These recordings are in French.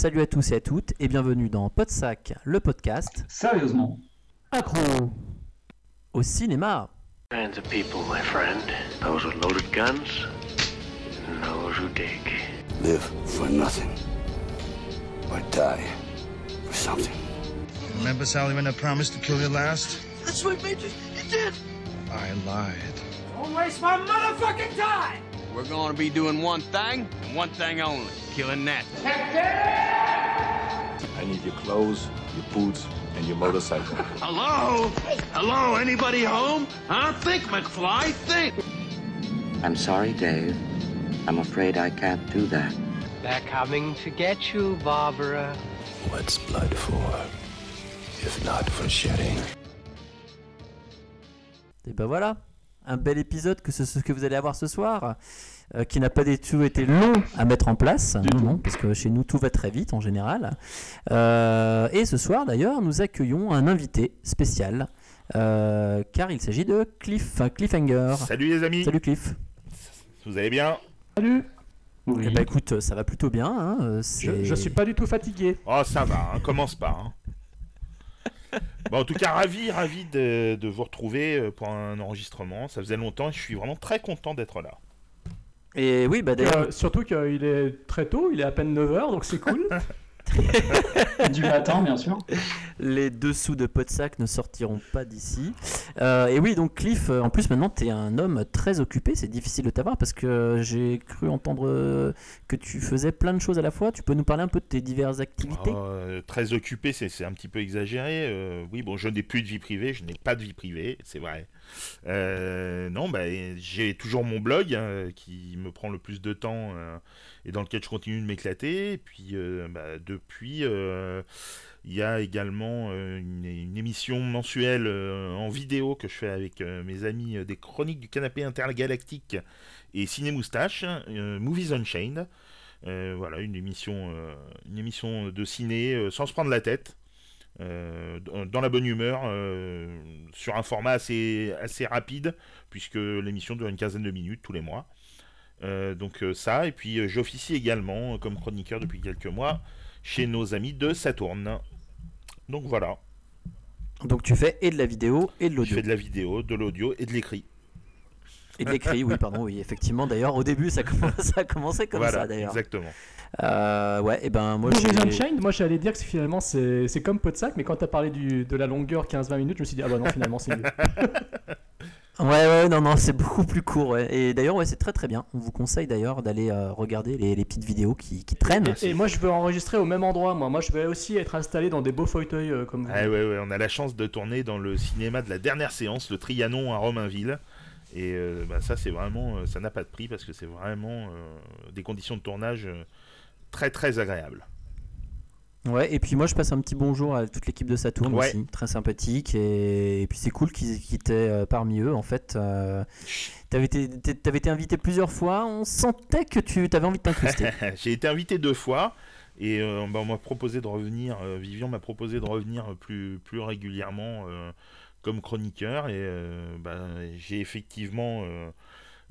Salut à tous et à toutes et bienvenue dans Podsac, le podcast Sérieusement. accro au cinéma. kinds of people, my friend. Those with loaded guns, and those who dig. Live for nothing. Or die for something. Remember, Sally, when I promised to kill you last? That's what made you. You did. I lied. We're going to be doing one thing and one thing only killing that. I need your clothes, your boots, and your motorcycle. Hello? Hello? Anybody home? Huh? Think, McFly. Think. I'm sorry, Dave. I'm afraid I can't do that. They're coming to get you, Barbara. What's blood for? If not for shedding. Et ben voilà, un bel épisode que ce que vous allez avoir ce soir, euh, qui n'a pas du tout été long à mettre en place, non, non, parce que chez nous tout va très vite en général. Euh, et ce soir d'ailleurs, nous accueillons un invité spécial, euh, car il s'agit de Cliff, Cliffhanger. Salut les amis, Salut Cliff. vous allez bien? Oui. Eh ben écoute, ça va plutôt bien. hein, Je, je suis pas du tout fatigué. Oh ça va, hein, commence pas. hein. Bon, en tout cas, ravi, ravi de, de vous retrouver euh, pour un enregistrement. Ça faisait longtemps et je suis vraiment très content d'être là. Et oui, bah d'ailleurs, Euh, surtout qu'il est très tôt, il est à peine 9h, donc c'est cool. Du matin, bien sûr. les dessous de Podsac ne sortiront pas d'ici. Euh, et oui, donc Cliff, euh, en plus maintenant tu es un homme très occupé, c'est difficile de t'avoir parce que j'ai cru entendre euh, que tu faisais plein de choses à la fois. Tu peux nous parler un peu de tes diverses activités? Euh, très occupé, c'est c'est un petit peu exagéré. Euh, oui, bon, je n'ai plus de vie privée, je n'ai pas de vie privée, c'est vrai. Euh, non, bah, j'ai toujours mon blog hein, qui me prend le plus de temps euh, et dans lequel je continue de m'éclater. Puis, euh, bah, depuis, il y a également une, une émission mensuelle en vidéo que je fais avec mes amis des Chroniques du Canapé Intergalactique et Ciné Moustache, Movies Unchained. Voilà, une émission, une émission de ciné sans se prendre la tête, euh, dans- la bonne humeur, euh, sur un format assez, assez rapide, puisque l'émission dure une quinzaine de minutes tous les mois. Euh, donc ça, et puis j'officie également comme chroniqueur depuis quelques mois chez nos amis de Saturne. Donc voilà, Donc tu fais et de la vidéo et de je l'audio. fais de la vidéo, de l'audio et de l'écrit. Et de l'écrit, oui, pardon, oui, effectivement. D'ailleurs, au début, ça, commence, ça a commencé comme voilà, ça d'ailleurs. exactement. Euh, ouais, et ben moi j'ai- Unchained, moi j'allais dire que finalement c'est c'est comme Podsac, mais quand t'as parlé du, de la longueur 15-20 minutes, je me suis dit, ah bah non, finalement c'est mieux. Ouais, ouais, non, non, c'est beaucoup plus court. ouais. Et d'ailleurs, ouais, c'est très très bien. On vous conseille d'ailleurs d'aller euh, regarder les, les petites vidéos qui, qui traînent. Et moi je veux enregistrer au même endroit, moi. Moi je vais aussi être installé dans des beaux fauteuils euh, comme vous. Ah ouais, ouais, on a la chance de tourner dans le cinéma de la dernière séance, le Trianon à Romainville. Et euh, bah, ça, c'est vraiment, euh, ça n'a pas de prix parce que c'est vraiment euh, des conditions de tournage euh, très très agréables. Ouais, et puis moi je passe un petit bonjour à toute l'équipe de Saturn Ouais. aussi, très sympathique. Et, et puis c'est cool qu'ils qu'ils étaient parmi eux en fait. Euh, T'avais été, été invité plusieurs fois, on sentait que tu avais envie de t'incruster. J'ai été invité deux fois et euh, bah, on m'a proposé de revenir, euh, Vivian m'a proposé de revenir plus, plus régulièrement comme chroniqueur et euh, bah, j'ai effectivement euh,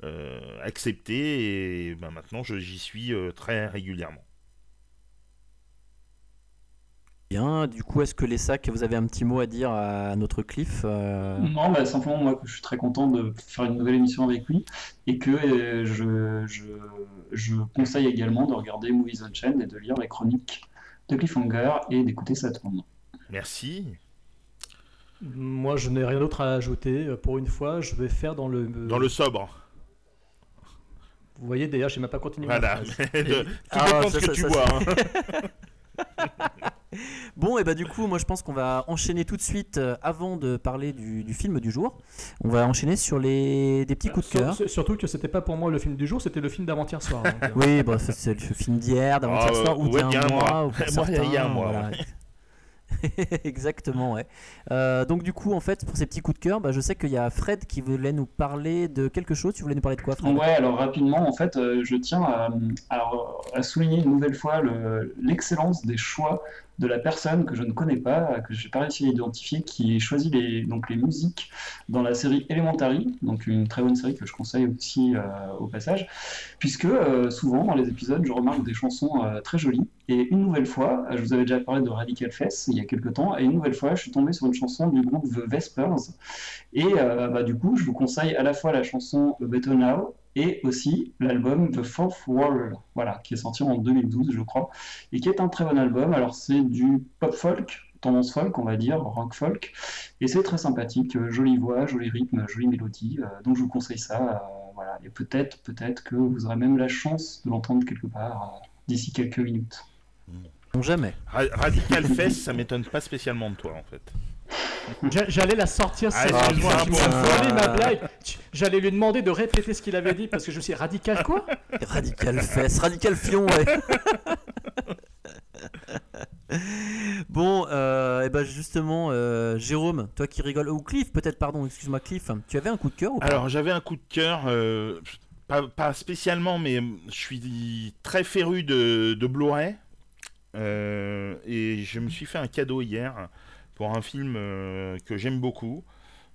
euh, accepté et bah, maintenant je- j'y suis euh, très régulièrement. Bien, du coup, est-ce que les sacs, vous avez un petit mot à dire à notre Cliff euh, Non, bah, simplement, moi, que je suis très content de faire une nouvelle émission avec lui et que euh, je, je, je conseille également de regarder Movies Unchained et de lire les chroniques de Cliffhanger et d'écouter Saturn. Merci. Moi je n'ai rien d'autre à ajouter. Euh, Pour une fois, je vais faire dans le. Dans le sobre. Vous voyez d'ailleurs, j'ai même pas continué. Voilà. De- tout Ah, dépend ça, ce que ça, tu ça, vois. hein. Bon, et bah du coup, moi je pense qu'on va enchaîner tout de suite euh, avant de parler du, du film du jour. On va enchaîner sur les des petits coups de cœur. sur- Surtout que c'était pas pour moi le film du jour, c'était le film d'avant-hier soir. donc, euh. Oui, bah, c'est le film d'hier, d'avant-hier Ah, soir, ou ouais, d'il y a un mois. mois. ou Moi, il y a un mois, voilà. Exactement, ouais. Euh, donc du coup, en fait, pour ces petits coups de cœur, bah, je sais qu'il y a Fred qui voulait nous parler de quelque chose. Tu voulais nous parler de quoi, Fred? Ouais, alors rapidement, en fait, euh, je tiens à, souligner une nouvelle fois le- l'excellence des choix de la personne que je ne connais pas, que j'ai pas réussi à identifier, qui a choisi les, donc les musiques dans la série Elementary, donc une très bonne série que je conseille aussi euh, au passage, puisque euh, souvent dans les épisodes, je remarque des chansons euh, très jolies. Et une nouvelle fois, je vous avais déjà parlé de Radical Fest il y a quelques temps, et une nouvelle fois, je suis tombé sur une chanson du groupe The Vespers. Et bah, du coup, je vous conseille à la fois la chanson Better Now et aussi l'album The Fourth Wall, voilà, qui est sorti en 2012, je crois, et qui est un très bon album. Alors, c'est du pop folk, tendance folk, on va dire, rock folk, et c'est très sympathique, euh, jolie voix, joli rythme, jolie mélodie, euh, donc je vous conseille ça, euh, voilà, et peut-être, peut-être que vous aurez même la chance de l'entendre quelque part d'ici quelques minutes. Jamais. Radical Fest, ça m'étonne pas spécialement de toi, en fait. J'allais la sortir, c'est Ah, ma blague. Tu- J'allais lui demander de répéter ce qu'il avait dit parce que je me suis dit, radical quoi? Radical fesse, radical fion, ouais. bon, euh, et ben justement, euh, Jérôme, toi qui rigoles, ou Cliff, peut-être, pardon, excuse-moi, Cliff, tu avais un coup de cœur ou pas? Alors j'avais un coup de cœur, euh, pas, pas spécialement, mais je suis très féru de, de Blu-ray. Euh, et je me suis fait un cadeau hier pour un film euh, que j'aime beaucoup.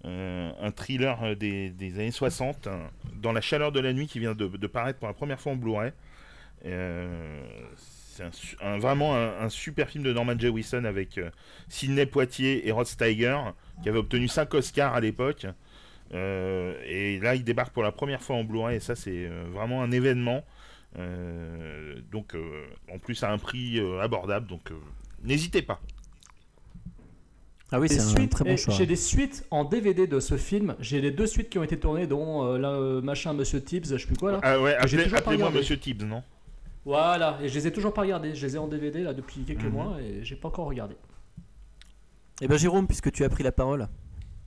euh, un thriller euh, des, années 60, hein, dans la chaleur de la nuit qui vient de, paraître pour la première fois en Blu-ray. C'est un vraiment un, super film de Norman Jewison avec Sidney Poitier et Rod Steiger, qui avait obtenu 5 Oscars à l'époque. Et là, il débarque pour la première fois en Blu-ray, et ça, c'est vraiment un événement. Donc, en plus, à un prix abordable, donc n'hésitez pas. Ah oui, c'est un suites, très bon choix. J'ai des suites en DVD de ce film. J'ai les deux suites qui ont été tournées, dont euh, là, euh, machin Monsieur Tibbs, je sais plus quoi là. Ah ouais, que j'ai appelez- toujours pas appelez-moi regardé. Monsieur Tibbs, non? Voilà, et je les ai toujours pas regardés. Je les ai en DVD là depuis quelques Mhm. mois et j'ai pas encore regardé. Et ben Jérôme, puisque tu as pris la parole.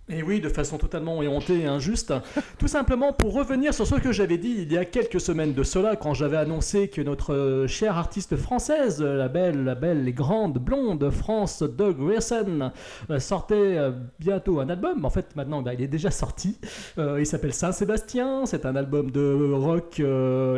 Et oui, de façon totalement éhontée et injuste. Tout simplement pour revenir sur ce que j'avais dit il y a quelques semaines de cela, quand j'avais annoncé que notre euh, chère artiste française, la belle, la belle et grande blonde France Doug Grayson, euh, sortait euh, bientôt un album. En fait, maintenant, bah, il est déjà sorti. Il s'appelle Saint-Sébastien. C'est un album de rock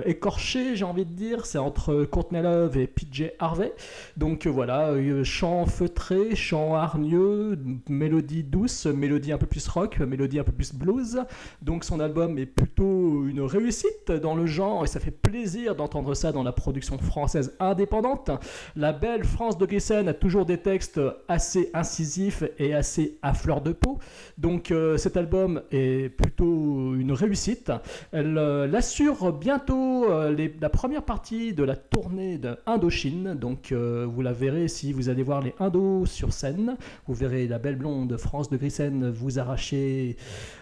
écorché, j'ai envie de dire. C'est entre Courtney Love et PJ Harvey. Donc voilà, chant feutré, chant hargneux, mélodie douce, mélodie peu plus rock, mélodie un peu plus blues. Donc son album est plutôt une réussite dans le genre et ça fait plaisir d'entendre ça dans la production française indépendante. La belle France de Giessen a toujours des textes assez incisifs et assez à fleur de peau. Donc euh, cet album est plutôt une réussite. Elle euh, l'assure bientôt euh, la première partie de la tournée de Indochine. Donc euh, vous la verrez si vous allez voir les Indos sur scène. Vous verrez la belle blonde France de Grissen vous arracher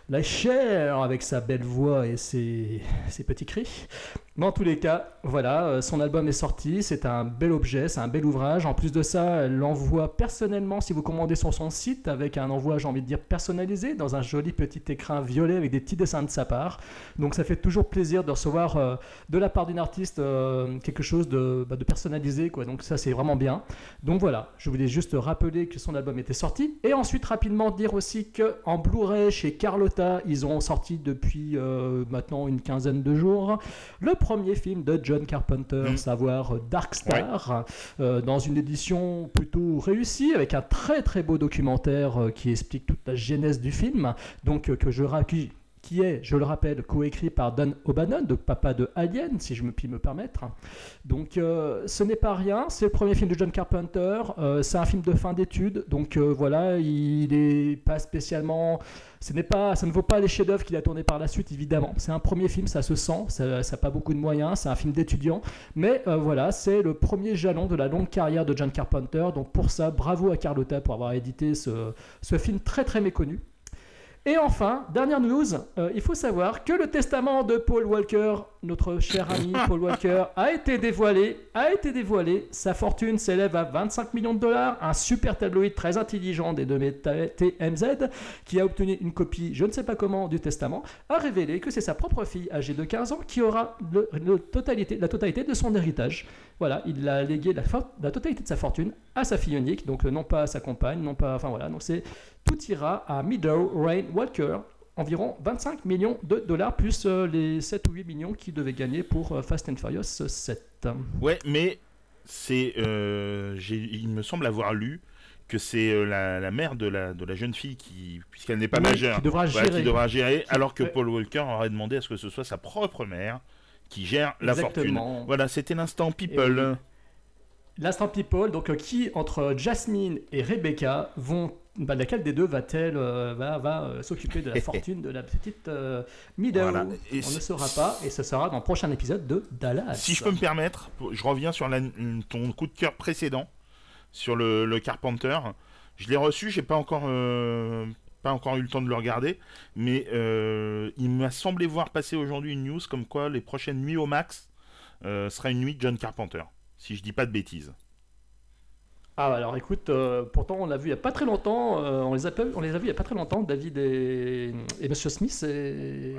la chair avec sa belle voix et ses, petits cris. Mais en tous les cas, voilà, euh, son album est sorti, c'est un bel objet, c'est un bel ouvrage. En plus de ça, elle l'envoie personnellement si vous commandez sur son site avec un envoi, j'ai envie de dire, personnalisé dans un joli petit écrin violet avec des petits dessins de sa part. Donc ça fait toujours plaisir de recevoir euh, de la part d'une artiste euh, quelque chose de, bah, personnalisé. Donc ça c'est vraiment bien. Donc voilà, je voulais juste rappeler que son album était sorti. Et ensuite rapidement dire aussi que en Blu-ray chez Carlotta, ils ont sorti depuis euh, maintenant une quinzaine de jours le premier film de John Carpenter, Mm. savoir Dark Star, euh, dans une édition plutôt réussie avec un très très beau documentaire euh, qui explique toute la genèse du film. Donc que je ra- qui, est, je le rappelle, coécrit par Dan O'Bannon, donc papa de Alien, si je puis me permettre. Donc euh, ce n'est pas rien, c'est le premier film de John Carpenter, euh, c'est un film de fin d'études, donc euh, voilà, il n'est pas spécialement... Ce n'est pas, ça ne vaut pas les chefs-d'œuvre qu'il a tourné par la suite, évidemment. C'est un premier film, ça se sent, ça n'a pas beaucoup de moyens, c'est un film d'étudiant, mais voilà, c'est le premier jalon de la longue carrière de John Carpenter. Donc pour ça, bravo à Carlotta pour avoir édité ce film très très méconnu. Et enfin, dernière news, euh, il faut savoir que le testament de Paul Walker, notre cher ami Paul Walker, a été dévoilé. A été dévoilé. Sa fortune s'élève à 25 millions de dollars. Un super tabloïd très intelligent des deux TMZ, qui a obtenu une copie, je ne sais pas comment, du testament, a révélé que c'est sa propre fille âgée de 15 ans qui aura le- le totalité, la totalité de son héritage. Voilà, il a légué la, la totalité de sa fortune à sa fille unique, donc euh, non pas à sa compagne, non pas, enfin voilà, donc c'est tout ira à Meadow Rain Walker, environ 25 millions de dollars, plus euh, les 7 ou 8 millions qu'il devait gagner pour euh, Fast and Furious 7. Ouais, mais c'est, euh, j'ai- il me semble avoir lu que c'est euh, la, la mère de la, de la jeune fille qui, puisqu'elle n'est pas Oui, majeure, qui devra voilà, gérer. qui devra gérer, alors que ouais. Paul Walker aurait demandé à ce que ce soit sa propre mère qui gère la Exactement. fortune. Voilà, c'était l'instant people. L'instant people, donc euh, qui entre Jasmine et Rebecca vont, bah, laquelle des deux va-t-elle euh, va, va euh, s'occuper de la fortune de la petite euh, Voilà. On ne saura pas, et ce sera dans le prochain épisode de Dallas. Si je peux me permettre, je reviens sur la- ton coup de cœur précédent sur le, le Carpenter. Je l'ai reçu, j'ai pas encore euh, pas encore eu le temps de le regarder, mais il m'a semblé voir passer aujourd'hui une news comme quoi les prochaines nuits au max sera une nuit de John Carpenter, si je dis pas de bêtises. Ah alors écoute, euh, pourtant on l'a vu il y a pas très longtemps, euh, on, les a, on les a vus il y a pas très longtemps, David et, et Monsieur Smith. Et...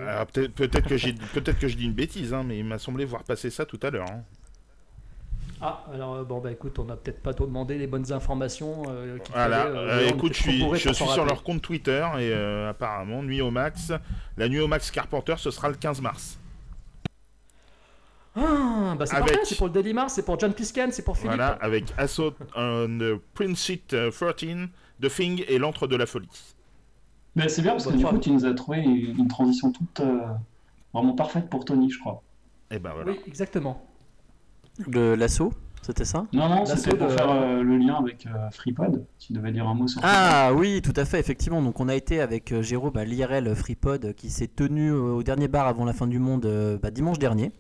Peut-être que j'ai peut-être que je dis une bêtise, hein, mais il m'a semblé voir passer ça tout à l'heure. hein. Ah alors euh, bon bah écoute, on n'a peut-être pas demandé les bonnes informations. euh, Voilà, fallait, euh, écoute, je suis, je sur leur compte Twitter et euh, apparemment, Nuit au Max, la Nuit au Max Carpenter, ce sera le 15 mars. Ah, bah c'est Avec- parfait, c'est pour le Daily Mars, c'est pour John Pisken, c'est pour Philippe. Voilà, avec Assault on the Prince It 13, The Thing et l'antre de la folie. Mais c'est bien parce que du coup, tu nous as trouvé une transition toute euh, vraiment parfaite pour Tony, je crois. Et ben voilà. Oui, exactement. Le l'assaut, c'était ça? Non, non, c'était pour de- faire euh, le lien avec euh, FreePod. Tu devais dire un mot sur Ah oui, tout à fait, effectivement. Donc on a été avec euh, Jérôme à l'IRL FreePod euh, qui s'est tenu euh, au dernier bar avant la fin du monde euh, bah, dimanche dernier.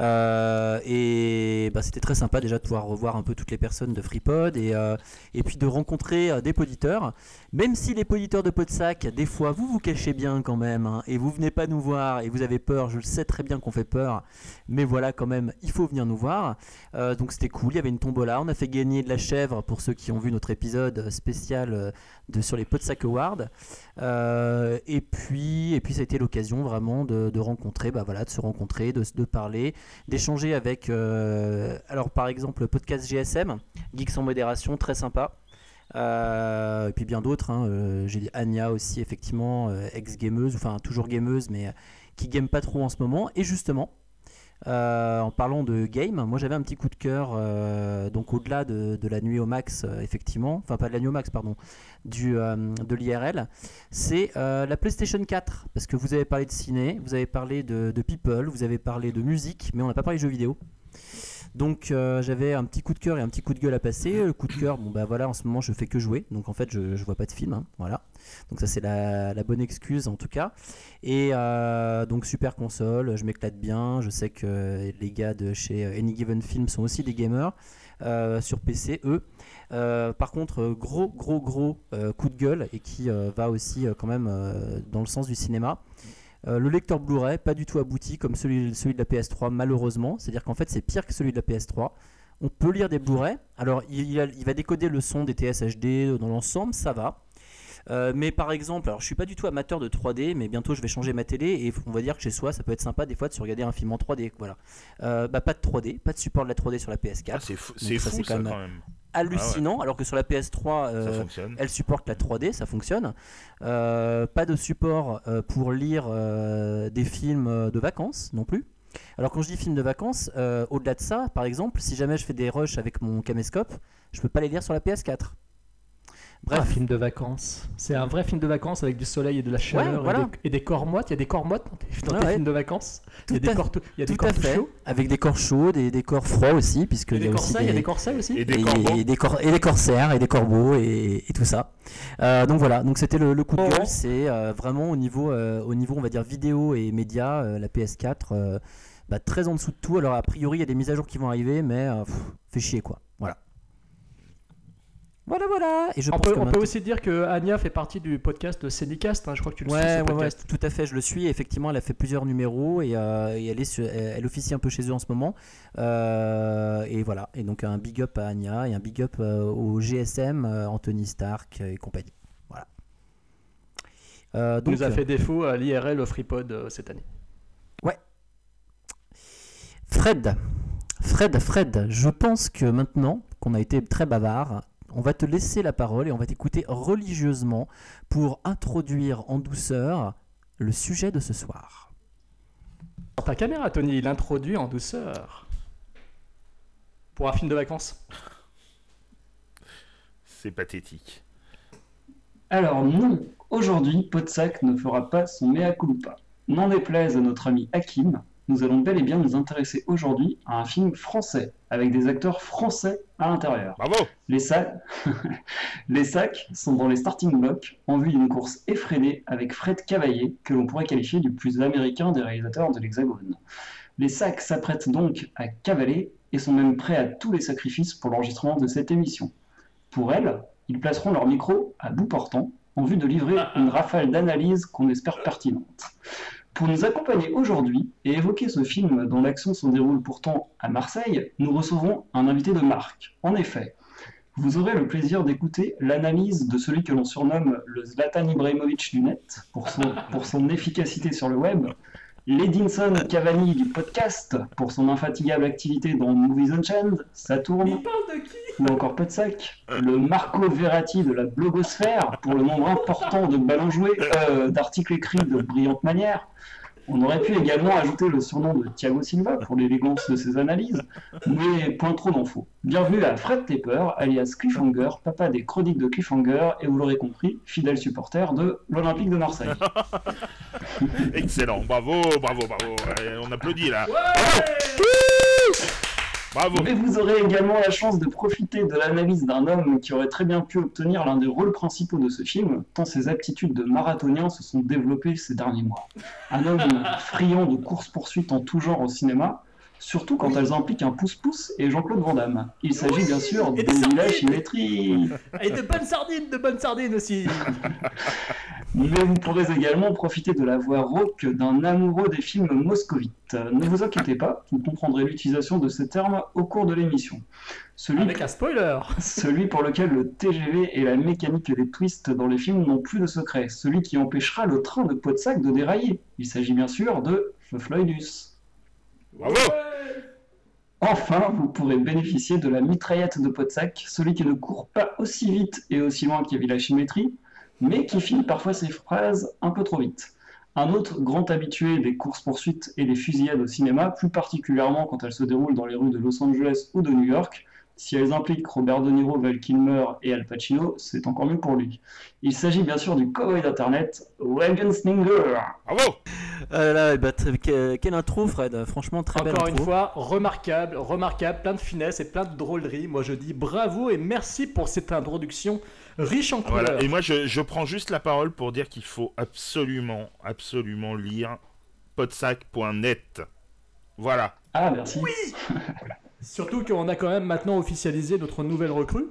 Euh, et bah, c'était très sympa déjà de pouvoir revoir un peu toutes les personnes de FreePod et, euh, et puis de rencontrer euh, des poditeurs. Même si les poditeurs de Podsac, des fois, vous vous cachez bien quand même hein, et vous venez pas nous voir et vous avez peur. Je le sais très bien qu'on fait peur, mais voilà quand même, il faut venir nous voir. Euh, donc c'était cool, il y avait une tombola, on a fait gagner de la chèvre pour ceux qui ont vu notre épisode spécial euh, de, sur les Podsac Awards. Euh, et, puis, et puis ça a été l'occasion vraiment de, rencontrer, bah voilà, de se rencontrer, de, parler, d'échanger avec, euh, alors par exemple le podcast GSM, Geeks en modération, très sympa. Euh, et puis bien d'autres, hein, euh, j'ai dit Anya aussi effectivement, euh, ex-gameuse, enfin toujours gameuse, mais euh, qui game pas trop en ce moment. Et justement, euh, en parlant de game, moi j'avais un petit coup de cœur, euh, donc au-delà de, la nuit au max, euh, effectivement, enfin pas de la nuit au max, pardon, du, de l'IRL, c'est la PlayStation 4. Parce que vous avez parlé de ciné, vous avez parlé de people, vous avez parlé de musique, mais on n'a pas parlé de jeux vidéo. Donc euh, j'avais un petit coup de cœur et un petit coup de gueule à passer. Le coup de cœur, bon bah voilà, en ce moment je fais que jouer, donc en fait je, je vois pas de film, hein, voilà. Donc ça c'est la, bonne excuse en tout cas. Et euh, donc super console, je m'éclate bien. Je sais que les gars de chez Any Given Film sont aussi des gamers euh, sur PC, eux. Euh, par contre, euh, gros gros gros euh, coup de gueule et qui euh, va aussi euh, quand même euh, dans le sens du cinéma. Euh, le lecteur Blu-ray, pas du tout abouti comme celui, celui de la PS3, malheureusement. C'est-à-dire qu'en fait, c'est pire que celui de la PS3. On peut lire des Blu-ray. Alors, il, il a- il va décoder le son des TSHD dans l'ensemble, ça va. Euh, mais par exemple, alors je suis pas du tout amateur de 3D, mais bientôt je vais changer ma télé et on va dire que chez soi, ça peut être sympa des fois de se regarder un film en 3D. Voilà. Euh, bah, pas de 3D, pas de support de la 3D sur la PS4. Ah, c'est fou, c'est même quand même. Hallucinant, alors que sur la PS3, euh, elle supporte la 3D, ça fonctionne. Euh, pas de support euh, pour lire des films de vacances non plus. Alors quand je dis films de vacances, au-delà de ça, par exemple, si jamais je fais des rushs avec mon caméscope, je peux pas les lire sur la PS4. Bref. Bref, film de vacances. C'est un vrai film de vacances avec du soleil et de la chaleur voilà. et, des, et des corps moites. Il y a des corps moites dans tes, dans Ouais, tes ouais. films de vacances. Tout il y a des à- corps, tout- il y a des tout corps à tout fait, chauds. avec des corps chauds, des, des corps froids aussi, puisque Et il y des a aussi corsets, il y a des- des corsets aussi. Et des et, corbeaux. et des cor- et des corsaires et des corbeaux et, et tout ça. Euh, donc voilà, donc c'était le, le coup de Oh. gueule, c'est euh, vraiment au niveau, euh, au niveau on va dire vidéo et médias, euh, la PS4 euh, bah, très en dessous de tout. Alors a priori il y a des mises à jour qui vont arriver, mais euh, pff, fait chier quoi. Voilà. Voilà voilà. Et je On, pense peut, que on peut maintenant- aussi dire que Anya fait partie du podcast de Cédicast. hein, je crois que tu le suis. Ouais, ouais, ouais, podcast. tout à fait, je le suis. Effectivement, elle a fait plusieurs numéros et, euh, et elle, est sur- elle, officie un peu chez eux en ce moment. Euh, et voilà, et donc un big up à Anya et un big up euh, au GSM, Anthony Stark et compagnie. Voilà. Donc, nous a fait défaut à l'IRL FreePod cette année. Fred, Fred, Fred, je pense que maintenant qu'on a été très bavard, on va te laisser la parole et on va t'écouter religieusement pour introduire en douceur le sujet de ce soir. Dans ta caméra, Tony, il introduit en douceur. pour un film de vacances C'est pathétique. Alors non, aujourd'hui, Podsac ne fera pas son mea culpa. N'en déplaise à notre ami Hakim, nous allons bel et bien nous intéresser aujourd'hui à un film français, avec des acteurs français à l'intérieur. Bravo Les sacs... les sacs sont dans les starting blocks en vue d'une course effrénée avec Fred Cavaillé, que l'on pourrait qualifier du plus américain des réalisateurs de l'Hexagone. Les sacs s'apprêtent donc à cavaler et sont même prêts à tous les sacrifices pour l'enregistrement de cette émission. Pour elles, ils placeront leur micro à bout portant en vue de livrer une rafale d'analyses qu'on espère pertinente. Pour nous accompagner aujourd'hui et évoquer ce film dont l'action se déroule pourtant à Marseille, nous recevons un invité de marque. En effet, vous aurez le plaisir d'écouter l'analyse de celui que l'on surnomme le Zlatan Ibrahimovic du net pour son, pour son efficacité sur le web, l'Edinson Cavani du podcast pour son infatigable activité dans Movies Unchained, ça tourne, ou encore Podsac, le Marco Verratti de la blogosphère pour le nombre important de ballons joués, euh, d'articles écrits de brillante manière. On aurait pu également ajouter le surnom de Thiago Silva pour l'élégance de ses analyses, mais point trop d'infos. Bienvenue à Fred Tepper, alias Cliffhanger, papa des chroniques de Cliffhanger, et vous l'aurez compris, fidèle supporter de l'Olympique de Marseille. Excellent, bravo, bravo, bravo. On applaudit là. Bravo. Mais vous aurez également la chance de profiter de l'analyse d'un homme qui aurait très bien pu obtenir l'un des rôles principaux de ce film, tant ses aptitudes de marathonien se sont développées ces derniers mois. Un homme friand de course-poursuite en tout genre au cinéma, surtout quand elles impliquent un pouce-pouce et Jean-Claude Van Damme. Il s'agit bien sûr de Village sardines. Symétrie. Et de bonnes sardines, de bonnes sardines aussi Mais vous pourrez également profiter de la voix rauque d'un amoureux des films moscovites. Ne vous inquiétez pas, vous comprendrez l'utilisation de ces termes au cours de l'émission. Celui, Avec un spoiler celui pour lequel le TGV et la mécanique des twists dans les films n'ont plus de secret. Celui qui empêchera le train de Podsac de dérailler. Il s'agit bien sûr de Floydus. Enfin, vous pourrez bénéficier de la mitraillette de Podsac, celui qui ne court pas aussi vite et aussi loin qu'il la symétrie, mais qui finit parfois ses phrases un peu trop vite. Un autre grand habitué des courses-poursuites et des fusillades au cinéma, plus particulièrement quand elles se déroulent dans les rues de Los Angeles ou de New York, si elles impliquent Robert De Niro, Val Kilmer et Al Pacino, c'est encore mieux pour lui. Il s'agit bien sûr du cowboy d'internet, Wagon Slinger. Bravo Ah là bah, que- quelle intro, Fred. Franchement, très belle Encore une fois, remarquable, remarquable, plein de finesse et plein de drôleries. Moi je dis bravo et merci pour cette introduction riche en couleurs. Voilà. Et moi, je, je prends juste la parole pour dire qu'il faut absolument, absolument lire podsac.net. Voilà. Ah, merci. Surtout qu'on a quand même maintenant officialisé notre nouvelle recrue.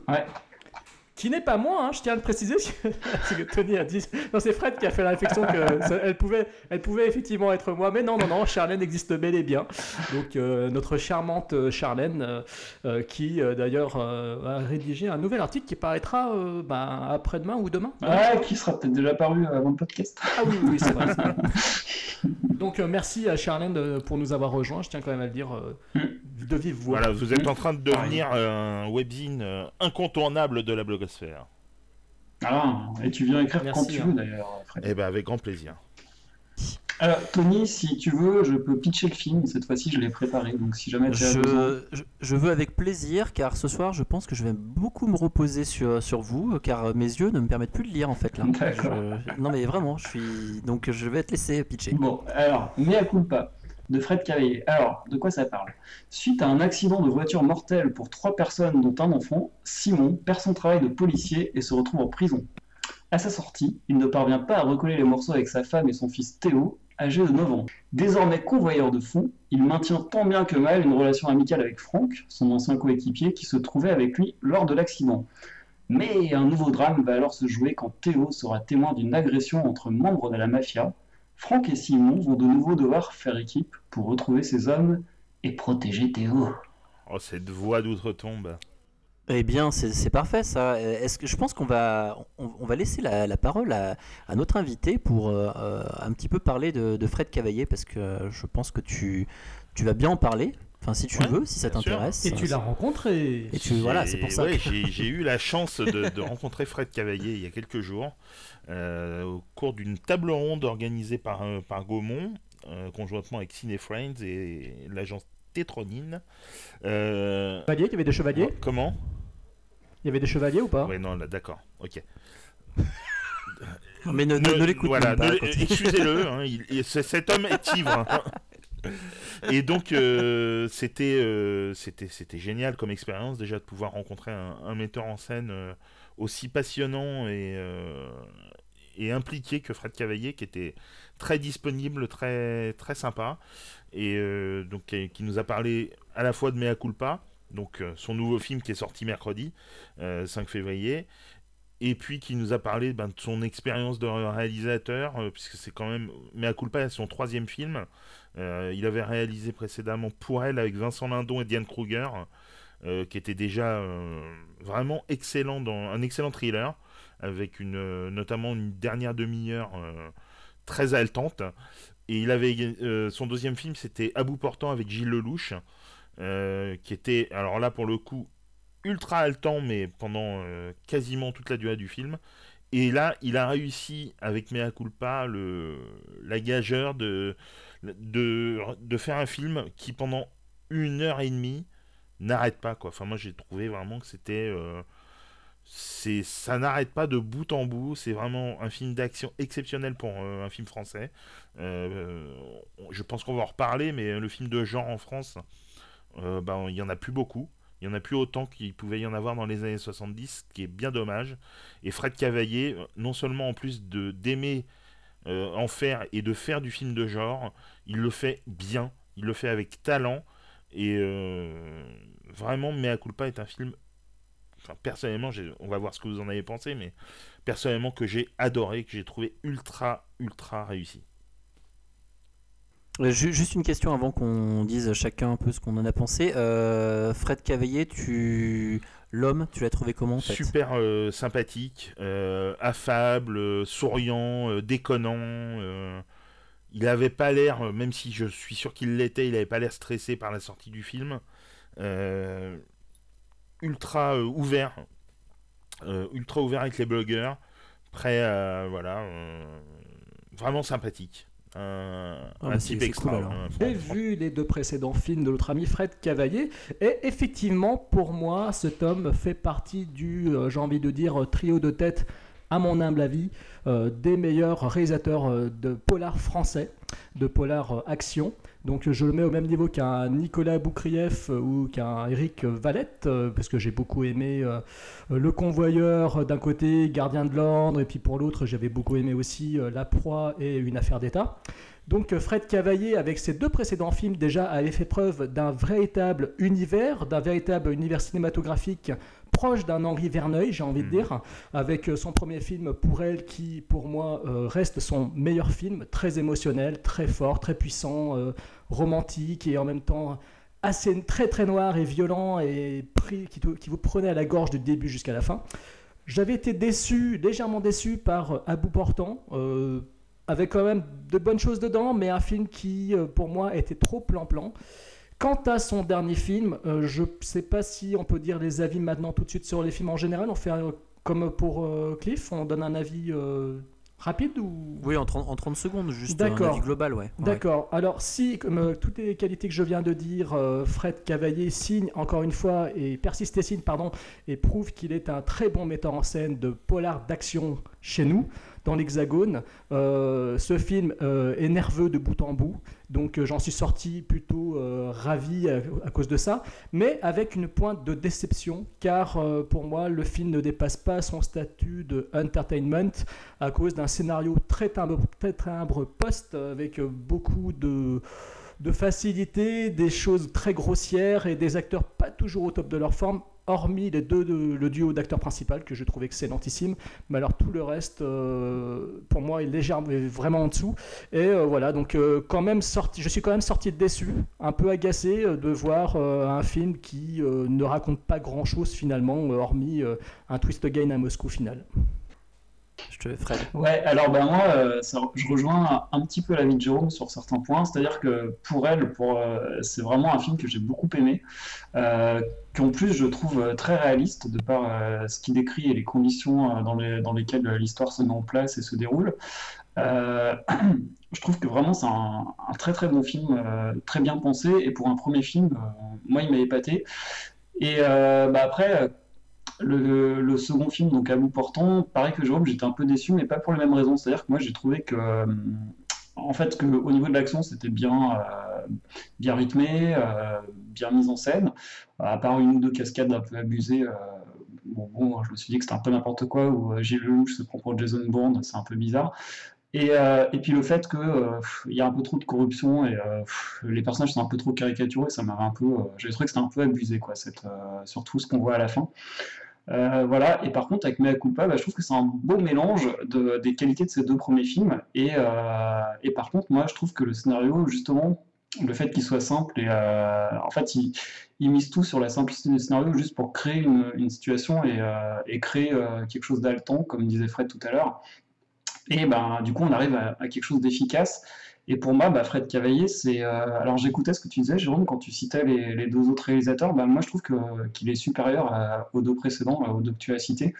Qui n'est pas moi, hein, je tiens à le préciser, parce que Tony a dit. Non, c'est Fred qui a fait la réflexion que ça- elle, pouvait, elle pouvait effectivement être moi, mais non, non, non, Charlène existe bel et bien. Donc, euh, notre charmante euh, Charlène, euh, qui euh, d'ailleurs euh, a rédigé un nouvel article qui paraîtra euh, ben, après-demain ou demain. Ouais, qui sera peut-être déjà paru avant le podcast. Ah oui, oui, c'est vrai. Donc, euh, merci à Charlène de- pour nous avoir rejoints, je tiens quand même à le dire euh, de vive voix. Voilà, vous êtes en train de devenir un webzine incontournable de la blogosphère. Ah, et tu viens écrire Merci, quand tu hein. veux d'ailleurs, Fred. Eh ben, avec grand plaisir. Alors, Tony, si tu veux, je peux pitcher le film. Cette fois-ci, je l'ai préparé. Donc, si jamais tu as besoin. Je, veux avec plaisir, car ce soir, je pense que je vais beaucoup me reposer sur, sur vous, car mes yeux ne me permettent plus de lire en fait là. Je- non mais vraiment, je suis donc je vais te laisser pitcher. Bon, alors, mea culpa de Fred Cavaillé. Alors, de quoi ça parle? Suite à un accident de voiture mortel pour trois personnes, dont un enfant, Simon perd son travail de policier et se retrouve en prison. À sa sortie, il ne parvient pas à recoller les morceaux avec sa femme et son fils Théo, âgé de 9 ans. Désormais convoyeur de fonds, il maintient tant bien que mal une relation amicale avec Franck, son ancien coéquipier, qui se trouvait avec lui lors de l'accident. Mais un nouveau drame va alors se jouer quand Théo sera témoin d'une agression entre membres de la mafia. Franck et Simon vont de nouveau devoir faire équipe pour retrouver ces hommes et protéger Théo. Oh, cette voix d'outre-tombe. Eh bien, c'est parfait ça. Euh, Est-ce que je pense qu'on va on, on va laisser la, la parole à, à notre invité pour euh, euh, un petit peu parler de, de Fred Cavaillé parce que euh, je pense que tu tu vas bien en parler. Enfin, si tu Ouais, veux, si ça t'intéresse. Et tu l'as rencontré. Et tu voilà, c'est pour ça. Ouais, que- j'ai eu la chance de, de rencontrer Fred Cavaillé il y a quelques jours au cours d'une table ronde organisée par, euh, par Gaumont, euh, conjointement avec Ciné Friends et l'agence tétronine. Euh, Chevalier, il y avait des chevaliers? Comment? Il y avait des chevaliers ou pas? Ouais, non, d'accord, ok. Mais ne, ne, ne l'écoute voilà, pas. excusez-le, hein, cet homme est ivre. Et donc euh, c'était euh, c'était c'était génial comme expérience déjà de pouvoir rencontrer un, un metteur en scène euh, aussi passionnant et euh, et impliqué que Fred Cavaillé qui était très disponible très très sympa et euh, donc qui, nous a parlé à la fois de Mea Culpa donc euh, son nouveau film qui est sorti mercredi euh, 5 février et puis qui nous a parlé ben, de son expérience de réalisateur, euh, puisque c'est quand même Mea Culpa son troisième film. Euh, il avait réalisé précédemment Pour elle avec Vincent Lindon et Diane Kruger, euh, qui était déjà euh, vraiment excellent dans un excellent thriller, avec euh, notamment une dernière demi-heure euh, très haletante. Et il avait euh, son deuxième film, c'était À bout portant avec Gilles Lelouch, qui était alors là pour le coup ultra haletant, mais pendant quasiment toute la durée du film. Et là, il a réussi avec Mea Culpa le, la gageure de, de, faire un film qui pendant une heure et demie n'arrête pas quoi. Enfin moi j'ai trouvé vraiment que c'était c'est ça n'arrête pas de bout en bout. C'est vraiment un film d'action exceptionnel pour euh, un film français. Euh, je pense qu'on va en reparler, mais le film de genre en France, euh, ben, il y en a plus beaucoup. Il n'y en a plus autant qu'il pouvait y en avoir dans les années 70, ce qui est bien dommage. Et Fred Cavaillé, non seulement en plus de d'aimer euh, en faire et de faire du film de genre, il le fait bien, il le fait avec talent. Et euh, vraiment, Mea Culpa est un film, enfin, personnellement, on va voir ce que vous en avez pensé, mais personnellement que j'ai adoré, que j'ai trouvé ultra, ultra réussi. Euh, ju- Juste une question avant qu'on dise chacun un peu ce qu'on en a pensé. Euh, Fred Cavaillé, tu l'homme, tu l'as trouvé comment en fait? Super euh, sympathique, euh, affable, souriant, déconnant. il avait pas l'air, même si je suis sûr qu'il l'était, il avait pas l'air stressé par la sortie du film. Ultra euh, ouvert, euh, ultra ouvert avec les blogueurs, prêt à voilà, euh, vraiment sympathique. Un, Ah un bah type extra. hein, J'ai vu les deux précédents films de notre ami Fred Cavaillé et effectivement pour moi cet homme fait partie du, euh, j'ai envie de dire, trio de tête à mon humble avis, euh, des meilleurs réalisateurs euh, de polar français, de polar euh, action. Donc je le mets au même niveau qu'un Nicolas Boukrieff euh, ou qu'un Eric Valette, euh, parce que j'ai beaucoup aimé euh, Le Convoyeur d'un côté, Gardien de l'Ordre, et puis pour l'autre j'avais beaucoup aimé aussi La Proie et Une affaire d'État. Donc Fred Cavaillé, avec ses deux précédents films, déjà avait fait preuve d'un véritable univers, d'un véritable univers cinématographique proche d'un Henri Verneuil, j'ai envie de dire, avec euh, son premier film Pour elle, qui pour moi euh, reste son meilleur film, très émotionnel, très fort, très puissant, euh, romantique et en même temps assez très très noir et violent et pris, qui, qui vous prenait à la gorge du début jusqu'à la fin. J'avais été déçu, légèrement déçu par bout portant, euh, avec quand même de bonnes choses dedans, mais un film qui, pour moi, était trop plan-plan. Quant à son dernier film, euh, je ne sais pas si on peut dire les avis maintenant tout de suite sur les films en général. On fait euh, comme pour euh, Cliff, on donne un avis rapide ou? Oui, en 30, en 30 secondes, juste un D'accord. avis global, ouais. Ouais. D'accord. Alors, si, comme toutes les qualités que je viens de dire, Fred Cavaillé signe encore une fois, et persiste et signe, pardon, et prouve qu'il est un très bon metteur en scène de polar d'action chez nous, dans l'Hexagone. Euh, ce film euh, est nerveux de bout en bout, donc euh, j'en suis sorti plutôt ravi à, cause de ça, mais avec une pointe de déception, car pour moi, le film ne dépasse pas son statut de entertainment à cause d'un scénario très timbre, très timbre post avec beaucoup de, de facilité, des choses très grossières et des acteurs pas toujours au top de leur forme, hormis les deux, de- le duo d'acteurs principal que je trouve excellentissime. Mais alors tout le reste, euh, pour moi, est légèrement, vraiment en dessous. Et euh, voilà, donc euh, quand même sorti, je suis quand même sorti déçu, un peu agacé de voir un film qui ne raconte pas grand-chose finalement, hormis un twist gain à Moscou final. Je te Fred. Ouais, alors ben moi, euh, je rejoins un, petit peu l'avis de Jérôme sur certains points. C'est-à-dire que pour elle, pour, euh, c'est vraiment un film que j'ai beaucoup aimé, euh, qu'en plus je trouve euh, très réaliste de par ce qu'il décrit et les conditions dans, les- dans lesquelles l'histoire se met en place et se déroule. Je trouve que vraiment c'est un, très très bon film, très bien pensé, et pour un premier film, moi il m'a épaté. Et bah, après, le, second film, donc à bout portant, pareil que Jérôme, j'étais un peu déçu, mais pas pour les mêmes raisons. C'est-à-dire que moi j'ai trouvé que, euh, en fait, que au niveau de l'action, c'était bien, euh, bien rythmé, euh, bien mis en scène, à part une ou deux cascades un peu abusées. Bon, je me suis dit que c'était un peu n'importe quoi, où Gilles Lelouch se prend pour Jason Bourne, c'est un peu bizarre. Et, puis le fait que euh, pff, il y a un peu trop de corruption et les personnages sont un peu trop caricaturés, ça m'avait un peu, j'ai trouvé que c'était un peu abusé quoi, surtout ce qu'on voit à la fin. Euh, voilà. Et par contre avec Mea Culpa, bah, je trouve que c'est un beau mélange de, des qualités de ces deux premiers films. Et, euh, et par contre moi je trouve que le scénario justement, le fait qu'il soit simple et euh, en fait il, il mise tout sur la simplicité du scénario juste pour créer une, situation et, et créer quelque chose d'haletant, comme disait Fred tout à l'heure. Et ben, du coup, on arrive à quelque chose d'efficace. Et pour moi, bah, Fred Cavaillé, c'est. euh, alors, j'écoutais ce que tu disais, Jérôme, quand tu citais les, deux autres réalisateurs. Bah, moi, je trouve qu'il est supérieur à- aux deux précédents, aux deux que tu as cités.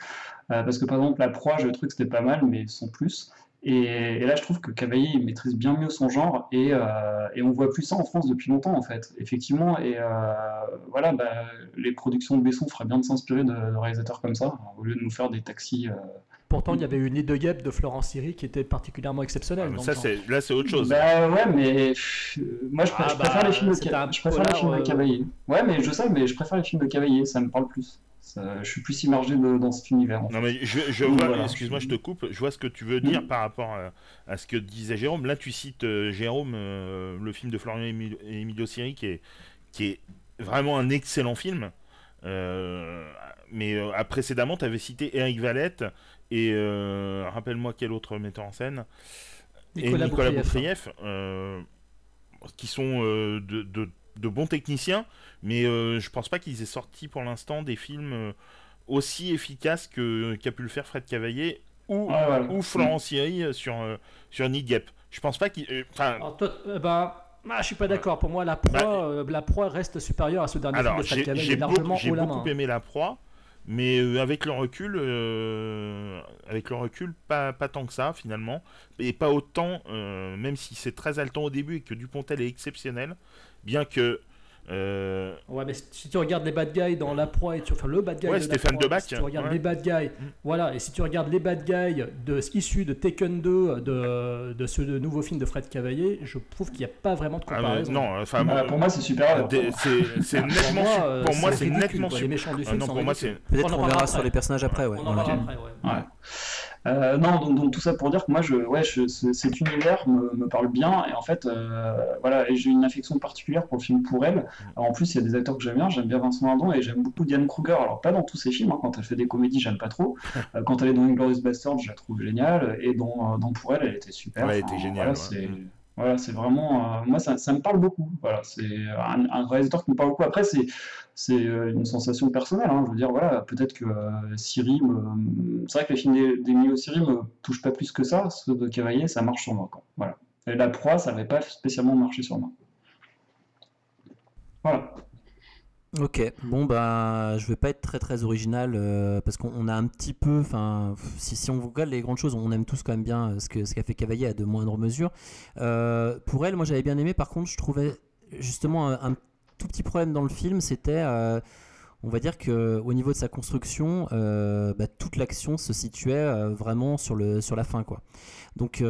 Euh, parce que, par exemple, La Proie, je trouvais que c'était pas mal, mais sans plus. Et, là, je trouve que Cavaillé il maîtrise bien mieux son genre. Et, euh, et on voit plus ça en France depuis longtemps, en fait. Effectivement. Et euh, voilà, bah, les productions de Besson feraient bien de s'inspirer de, réalisateurs comme ça, au lieu de nous faire des taxis. euh, Pourtant, il y avait eu Nid de Guêpe de Florence Siri qui était particulièrement exceptionnelle. Ah, ça, c'est- là, c'est autre chose. Bah ouais, mais moi je, pr- Ah je préfère bah, les films de, Ca- je préfère les films de euh, Cavaillé. Ouais, mais je sais, mais je préfère les films de Cavaillé, ça me parle plus. Ça- je suis plus immergé de- dans cet univers. en fait. Non mais je, je Donc, vois, voilà. excuse-moi, je te coupe, je vois ce que tu veux dire par rapport à, à ce que disait Jérôme. Là, tu cites euh, Jérôme, euh, le film de Florian Emilio, Emilio Siri, qui est, qui est vraiment un excellent film. Euh, mais euh, précédemment, tu avais cité Eric Valette et euh, rappelle-moi quel autre metteur en scène Nicolas et Nicolas Boukrieff. Boukrieff, euh, qui sont euh, de, de- de bons techniciens, mais euh, je pense pas qu'ils aient sorti pour l'instant des films aussi efficaces que qu'a pu le faire Fred Cavaillé ou, Ouais, voilà. ou Florent Siri sur, euh, sur Nid Gap. Je pense pas qu'il. euh, Enfin, euh, bah, ah, je suis pas d'accord. Pour moi, la proie, euh, la proie reste supérieure à ce dernier alors, film de Fred j'ai Cavaillé, j'ai largement beaucoup, la beaucoup main. aimé la proie, mais euh, avec le recul, euh, avec le recul, pas, tant que ça finalement, et pas autant, euh, même si c'est très haletant au début et que Dupontel est exceptionnel, bien que. Euh, Ouais, mais si tu regardes les bad guys dans La Proie, et tu... enfin le bad guy Ouais, de Stéphane Proie, Debac, si tu regardes ouais. les bad guys, voilà, et si tu regardes les bad guys de, issus de Taken 2, de, de ce de nouveau film de Fred Cavaillé, je trouve qu'il n'y a pas vraiment de ah, comparaison. non, enfin, Bah, pour moi, c'est des- c'est nettement, euh, pour moi, c'est nettement Les méchants du Ah film non, sont pour moi, ridicules. c'est Peut-être On verra sur les personnages après, ouais. On on en l'a parlera dit. après, ouais. Euh, non, donc, donc tout ça pour dire que moi, je, ouais, je, ce- cet univers me, me parle bien et en fait, euh, voilà, et j'ai une affection particulière pour le film pour elle. Alors, en plus, il y a des acteurs que j'aime bien, j'aime bien Vincent Lindon et j'aime beaucoup Diane Kruger. Alors pas dans tous ses films, hein, quand elle fait des comédies, j'aime pas trop. Euh, quand elle est dans Inglourious Basterds, je la trouve géniale et dans, dans pour elle, elle était super. Ouais, elle était géniale, Voilà, ouais. Voilà, c'est vraiment, euh, moi, ça, ça me parle beaucoup. Voilà, c'est un, réalisateur qui me parle beaucoup. Après, c'est c'est euh, une sensation personnelle. hein. Je veux dire, voilà, peut-être que euh, Siri, c'est vrai que les films des- d'Emilio Siri me touchent pas plus que ça. Ceux de Cavaillé, ça marche sur moi. Quoi. Voilà. Et la proie, ça n'avait pas spécialement marché sur moi. Voilà. Ok, bon bah je vais pas être très très original euh, parce qu'on on a un petit peu, enfin si, si on regarde les grandes choses, on aime tous quand même bien euh, ce que ce qu'a fait Cavaillé à de moindres mesures. Euh, pour elle, moi j'avais bien aimé. Par contre, je trouvais justement un, tout petit problème dans le film, c'était on va dire que au niveau de sa construction, bah, toute l'action se situait vraiment sur le sur la fin quoi. Donc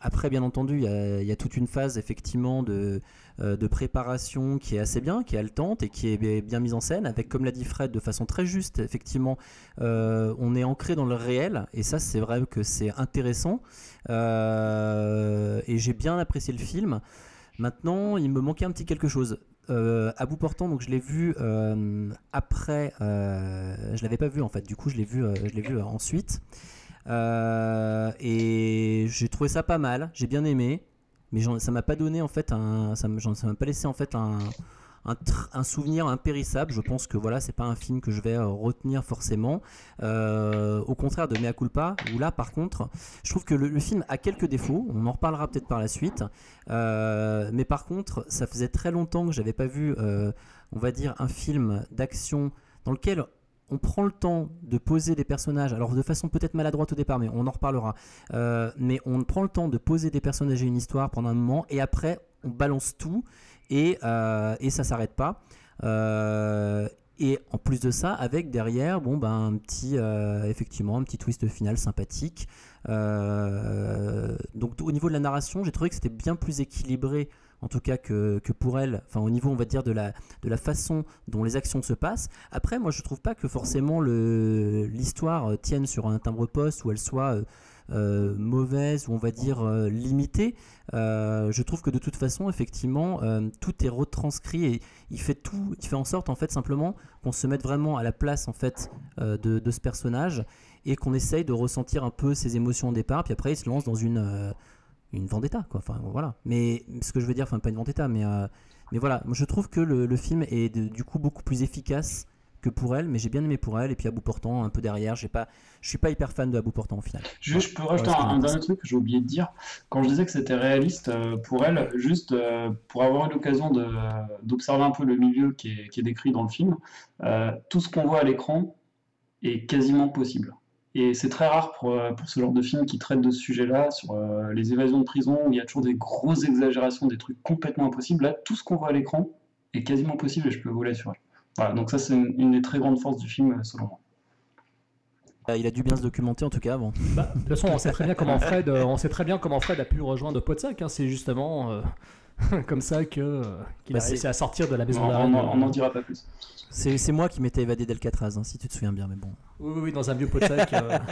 après, bien entendu, il y, a- toute une phase effectivement de, euh, de préparation qui est assez bien, qui est haletante et qui est bi- bien mise en scène, avec, comme l'a dit Fred, de façon très juste, effectivement, euh, on est ancré dans le réel, et ça, c'est vrai que c'est intéressant. Euh, et j'ai bien apprécié le film. Maintenant, il me manquait un petit quelque chose. Euh, à bout portant, donc je l'ai vu après. je l'avais pas vu en fait. Du coup, je l'ai vu, je l'ai vu ensuite. Euh, et j'ai trouvé ça pas mal. J'ai bien aimé, mais ça m'a pas donné en fait un. Ça m'a pas laissé en fait un, souvenir impérissable. Je pense que voilà, c'est pas un film que je vais euh, retenir forcément. Euh, au contraire de Mea Culpa, où là, par contre, je trouve que le, film a quelques défauts. On en reparlera peut-être par la suite. Mais par contre, ça faisait très longtemps que j'avais pas vu, on va dire, un film d'action dans lequel on prend le temps de poser des personnages, alors de façon peut-être maladroite au départ, mais on en reparlera. Euh, mais on prend le temps de poser des personnages et une histoire pendant un moment, et après on balance tout, et, euh, et ça s'arrête pas. Euh, et en plus de ça, avec derrière, bon ben un petit, euh, effectivement, un petit twist final sympathique. Donc au niveau de la narration, j'ai trouvé que c'était bien plus équilibré en tout cas que, pour elle, au niveau on va dire de la, façon dont les actions se passent. Après moi je trouve pas que forcément l'histoire euh, tienne sur un timbre poste ou elle soit euh, euh, mauvaise ou on va dire limitée. Je trouve que de toute façon effectivement tout est retranscrit et il fait en sorte en fait simplement qu'on se mette vraiment à la place en fait de, de ce personnage et qu'on essaye de ressentir un peu ses émotions au départ puis après il se lance dans une une vendetta quoi. Enfin voilà. Mais ce que je veux dire enfin pas une vendetta mais euh, mais voilà. Moi je trouve que le, le film est de- du coup beaucoup plus efficace que pour elle mais j'ai bien aimé pour elle. Et puis à bout portant un peu derrière j'ai pas je suis pas hyper fan de à bout portant au final. Juste, je peux rajouter un, dernier truc que j'ai oublié de dire. Quand je disais que c'était réaliste euh, pour elle, juste euh, pour avoir eu l'occasion d'observer un peu le milieu qui est, qui est décrit dans le film, euh, tout ce qu'on voit à l'écran est quasiment possible. Et c'est très rare pour, euh, pour ce genre de film qui traite de ce sujet-là, sur euh, les évasions de prison, où il y a toujours des grosses exagérations, des trucs complètement impossibles. Là, tout ce qu'on voit à l'écran est quasiment possible et je peux vous l'assurer. Voilà, donc ça c'est une, une des très grandes forces du film, euh, selon moi. Il a dû bien se documenter en tout cas bon Bah, de toute façon, on sait très bien comment Fred, euh, on sait très bien comment Fred a pu rejoindre Podsac. Hein, c'est justement euh, comme ça que euh, qu'il Bah, a réussi à sortir de la maison On n'en dira pas plus. c'est c'est moi qui m'étais évadé d'Alcatraz hein, si tu te souviens bien mais bon Oui, oui, oui, dans un vieux Podsac. euh,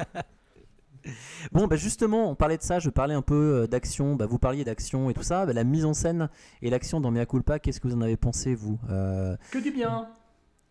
Bon, bah justement, on parlait de ça, je parlais un peu euh, d'action, bah, vous parliez d'action et tout ça, bah, la mise en scène et l'action dans Mea Culpa, qu'est-ce que vous en avez pensé, vous Euh, que du bien.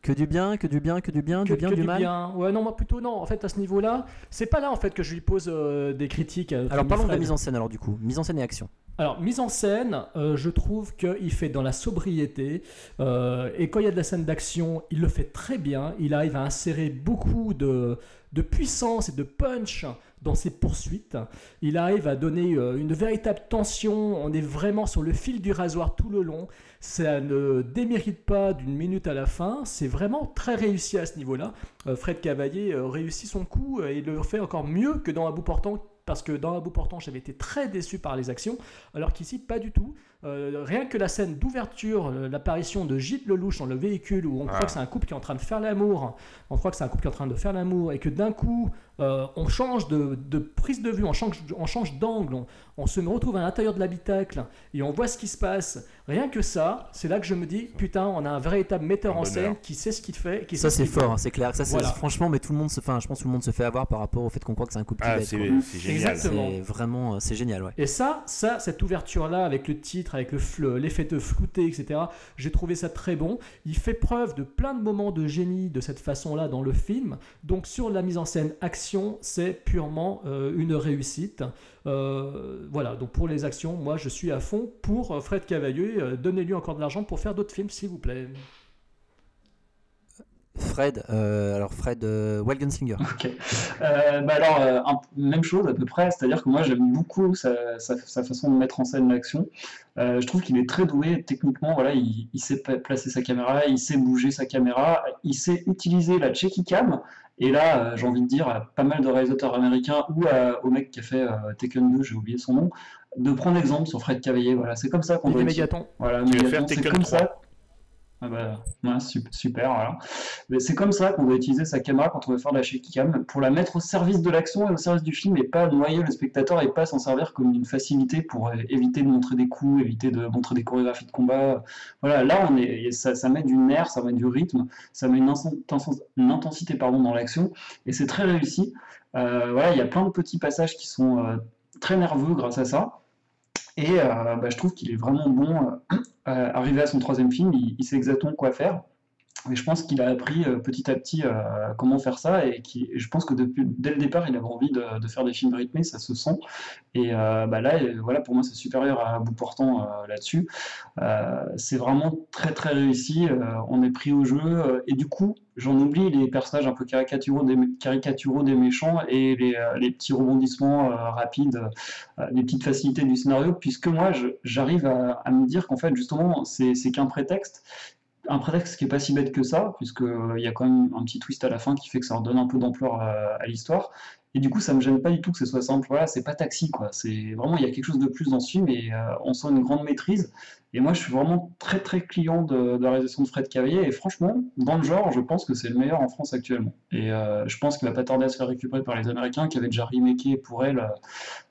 Que du bien, que du bien, que du bien, que, du bien, que du mal? bien. Ouais, non, moi plutôt non. En fait, à ce niveau-là, c'est pas là en fait que je lui pose euh, des critiques. Alors parlons de la mise en scène alors du coup, mise en scène et action. Alors, mise en scène, euh, je trouve qu'il fait dans la sobriété. euh, et quand il y a de la scène d'action, il le fait très bien. Il arrive à insérer beaucoup de, de puissance et de punch dans ses poursuites. Il arrive à donner euh, une véritable tension. On est vraiment sur le fil du rasoir tout le long. Ça ne démérite pas d'une minute à la fin. C'est vraiment très réussi à ce niveau-là. Fred Cavalier réussit son coup et il le fait encore mieux que dans Un bout portant parce que dans Un bout portant, j'avais été très déçu par les actions, alors qu'ici, pas du tout. Euh, rien que la scène d'ouverture, euh, l'apparition de Gilles Lelouch dans le véhicule, où on Ah. croit que c'est un couple qui est en train de faire l'amour, on croit que c'est un couple qui est en train de faire l'amour, et que d'un coup, euh, on change de, de prise de vue, on change, on change d'angle, on, on se retrouve à l'intérieur de l'habitacle, et on voit ce qui se passe. Rien que ça, c'est là que je me dis, putain, on a un véritable metteur Un en bonheur. scène qui sait ce qu'il fait. Qui Ça ce c'est fort, hein, c'est clair. Ça c'est Voilà. franchement, mais tout le monde se, enfin, je pense que tout le monde se fait avoir par rapport au fait qu'on croit que c'est un couple qui Ah, c'est génial. Exactement. C'est vraiment, c'est génial, ouais. Et ça, ça, cette ouverture-là, avec le titre, avec l'effet de flouté, etc., j'ai trouvé ça très bon. Il fait preuve de plein de moments de génie de cette façon-là dans le film. Donc sur la mise en scène action, c'est purement euh, une réussite. Euh, voilà, donc pour les actions, moi je suis à fond pour euh, Fred Cavalier. Euh, Donnez-lui encore de l'argent pour faire d'autres films, s'il vous plaît. Fred, euh, alors Fred euh, Welgenslinger. Ok. Euh, bah alors, euh, un- même chose à peu près, c'est-à-dire que moi j'aime beaucoup sa, sa- sa façon de mettre en scène l'action. Euh, je trouve qu'il est très doué techniquement, voilà, il, il sait placer sa caméra, il sait bouger sa caméra, il sait utiliser la checky cam. Et là, euh, j'ai envie de dire à pas mal de réalisateurs américains ou à- au mec qui a fait euh, Taken 2, j'ai oublié son nom, de prendre exemple sur Fred Cavalier. Voilà, c'est comme ça qu'on doit Mégaton. Voilà, Mégaton, faire c'est Taken comme 3. ça. Ah bah, super, voilà. C'est comme ça qu'on doit utiliser sa caméra quand on veut faire de la shaky cam, pour la mettre au service de l'action et au service du film, et pas noyer le spectateur et pas s'en servir comme une facilité pour euh, éviter de montrer des coups, éviter de montrer des chorégraphies de combat. Voilà, là, ça, met du nerf, ça met du rythme, ça met une intensité pardon, dans l'action, et c'est très réussi. Euh, voilà, il y a plein de petits passages qui sont euh, très nerveux grâce à ça. Et euh, bah, je trouve qu'il est vraiment bon. euh, euh, arrivé à son troisième film, il, il sait exactement quoi faire. mais je pense qu'il a appris euh, petit à petit comment faire ça et, et je pense que depuis, dès le départ, il avait envie de, faire des films rythmés, ça se sent. Et bah là, voilà, pour moi, c'est supérieur à bout portant là-dessus. C'est vraiment très très réussi. on est pris au jeu et du coup, j'en oublie les personnages un peu caricaturaux des, méchants et les, euh, petits rebondissements euh, rapides, euh, les petites facilités du scénario, puisque moi, j'arrive à, me dire qu'en fait, justement, c'est qu'un prétexte un prétexte qui est pas si bête que ça, puisqu'il y a quand même un petit twist à la fin qui fait que ça redonne un peu d'ampleur à l'histoire. Et du coup, ça me gêne pas du tout que ce soit simple. Voilà, c'est pas taxi, quoi. C'est vraiment, il y a quelque chose de plus dans ce film et euh, on sent une grande maîtrise. Et moi, je suis vraiment très, très client de, la réalisation de Fred Cavalier. Et franchement, dans le genre, je pense que c'est le meilleur en France actuellement. Et euh, je pense qu'il va pas tarder à se faire récupérer par les Américains qui avaient déjà remaké pour elle euh,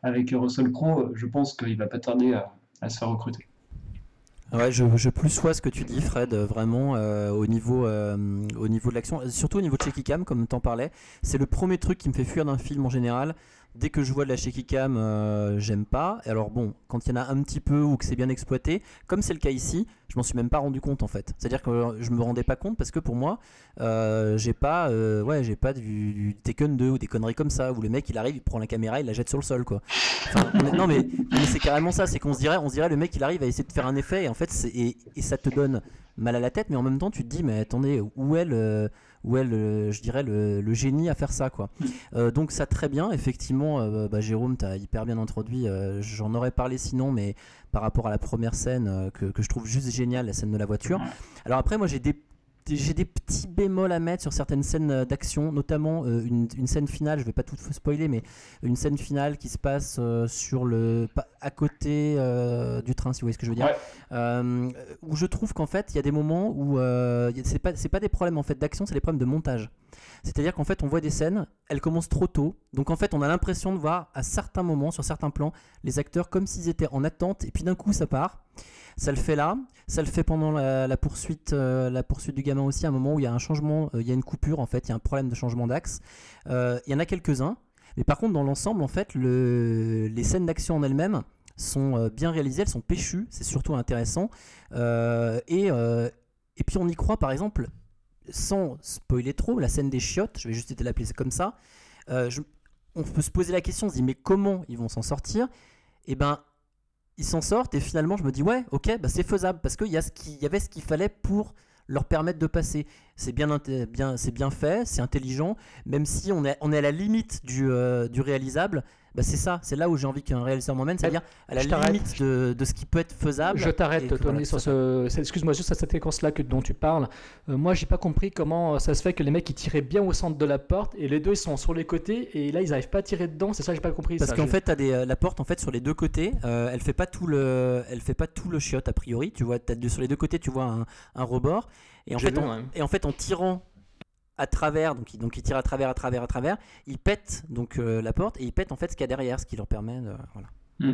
avec Russell Crowe. Je pense qu'il va pas tarder à se faire recruter. Ouais, je, je plus sois ce que tu dis, Fred, euh, vraiment euh, au niveau euh, au niveau de l'action, surtout au niveau de shaky cam, comme t'en parlais. C'est le premier truc qui me fait fuir d'un film en général. Dès que je vois de la shaky cam, euh, j'aime pas. Et alors bon, quand il y en a un petit peu ou que c'est bien exploité, comme c'est le cas ici, je m'en suis même pas rendu compte en fait. C'est-à-dire que je me rendais pas compte parce que pour moi, euh, j'ai pas, euh, ouais, j'ai pas du, du Taken 2 ou des conneries comme ça où le mec il arrive, il prend la caméra, il la jette sur le sol quoi. Non mais, c'est carrément ça, c'est qu'on se dirait, on se dirait le mec il arrive à essayer de faire un effet et en fait et, et ça te donne mal à la tête, mais en même temps tu te dis mais attendez où est le, où est le, je dirais le, le génie à faire ça quoi. Euh, donc ça très bien, effectivement, euh, bah, Jérôme t'as hyper bien introduit, euh, j'en aurais parlé sinon, mais par rapport à la première scène euh, que, que je trouve juste géniale, la scène de la voiture. Alors après moi j'ai des j'ai des petits bémols à mettre sur certaines scènes euh, d'action, notamment euh, une, une scène finale, je vais pas tout spoiler, mais une scène finale qui se passe euh, sur le à côté euh, du train, si vous voyez ce que je veux dire, Ouais. Où je trouve qu'en fait il y a des moments où c'est pas pas des problèmes en fait d'action, c'est des problèmes de montage. C'est-à-dire qu'en fait on voit des scènes, elles commencent trop tôt, donc en fait on a l'impression de voir à certains moments, sur certains plans, les acteurs comme s'ils étaient en attente, et puis d'un coup ça part. Ça le fait là, ça le fait pendant la, poursuite, euh, la poursuite du gamin aussi, à un moment où il y a un changement, euh, il y a une coupure en fait, il y a un problème de changement d'axe. Euh, Il y en a quelques-uns, mais par contre dans l'ensemble en fait, le- les scènes d'action en elles-mêmes sont bien réalisées, elles sont péchues, c'est surtout intéressant. Et, et puis on y croit par exemple, sans spoiler trop, la scène des chiottes, je vais juste l'appeler comme ça. on peut se poser la question, on se dit mais comment ils vont s'en sortir? Et ben ils s'en sortent et finalement je me dis ouais ok bah c'est faisable parce qu'il y, a ce qu'il y avait ce qu'il fallait pour leur permettre de passer c'est bien, bien c'est bien fait c'est intelligent même si on est, on est à la limite du, euh, du réalisable bah c'est ça c'est là où j'ai envie qu'un réalisateur m'emmène c'est à la limite de, de ce qui peut être faisable Je t'arrête, Tony, voilà, sur ce. Excuse-moi, juste à cette séquence-là que, dont tu parles. Euh, moi, j'ai pas compris comment euh, ça se fait que les mecs ils tiraient bien au centre de la porte et les deux ils sont sur les côtés et là ils arrivent pas à tirer dedans. C'est ça, j'ai pas compris. Parce qu'en Je- fait, des, euh, la porte en fait sur les deux côtés, euh, elle fait pas tout le, elle fait pas tout le chiotte a priori. Tu vois, sur les deux côtés, tu vois un, un rebord. Et en fait, en, ouais. et en fait, en tirant à travers, donc il, donc il tire à travers, à travers, à travers, il pète donc euh, la porte et il pète en fait ce qu'il y a derrière, ce qui leur permet, de, voilà, Mm.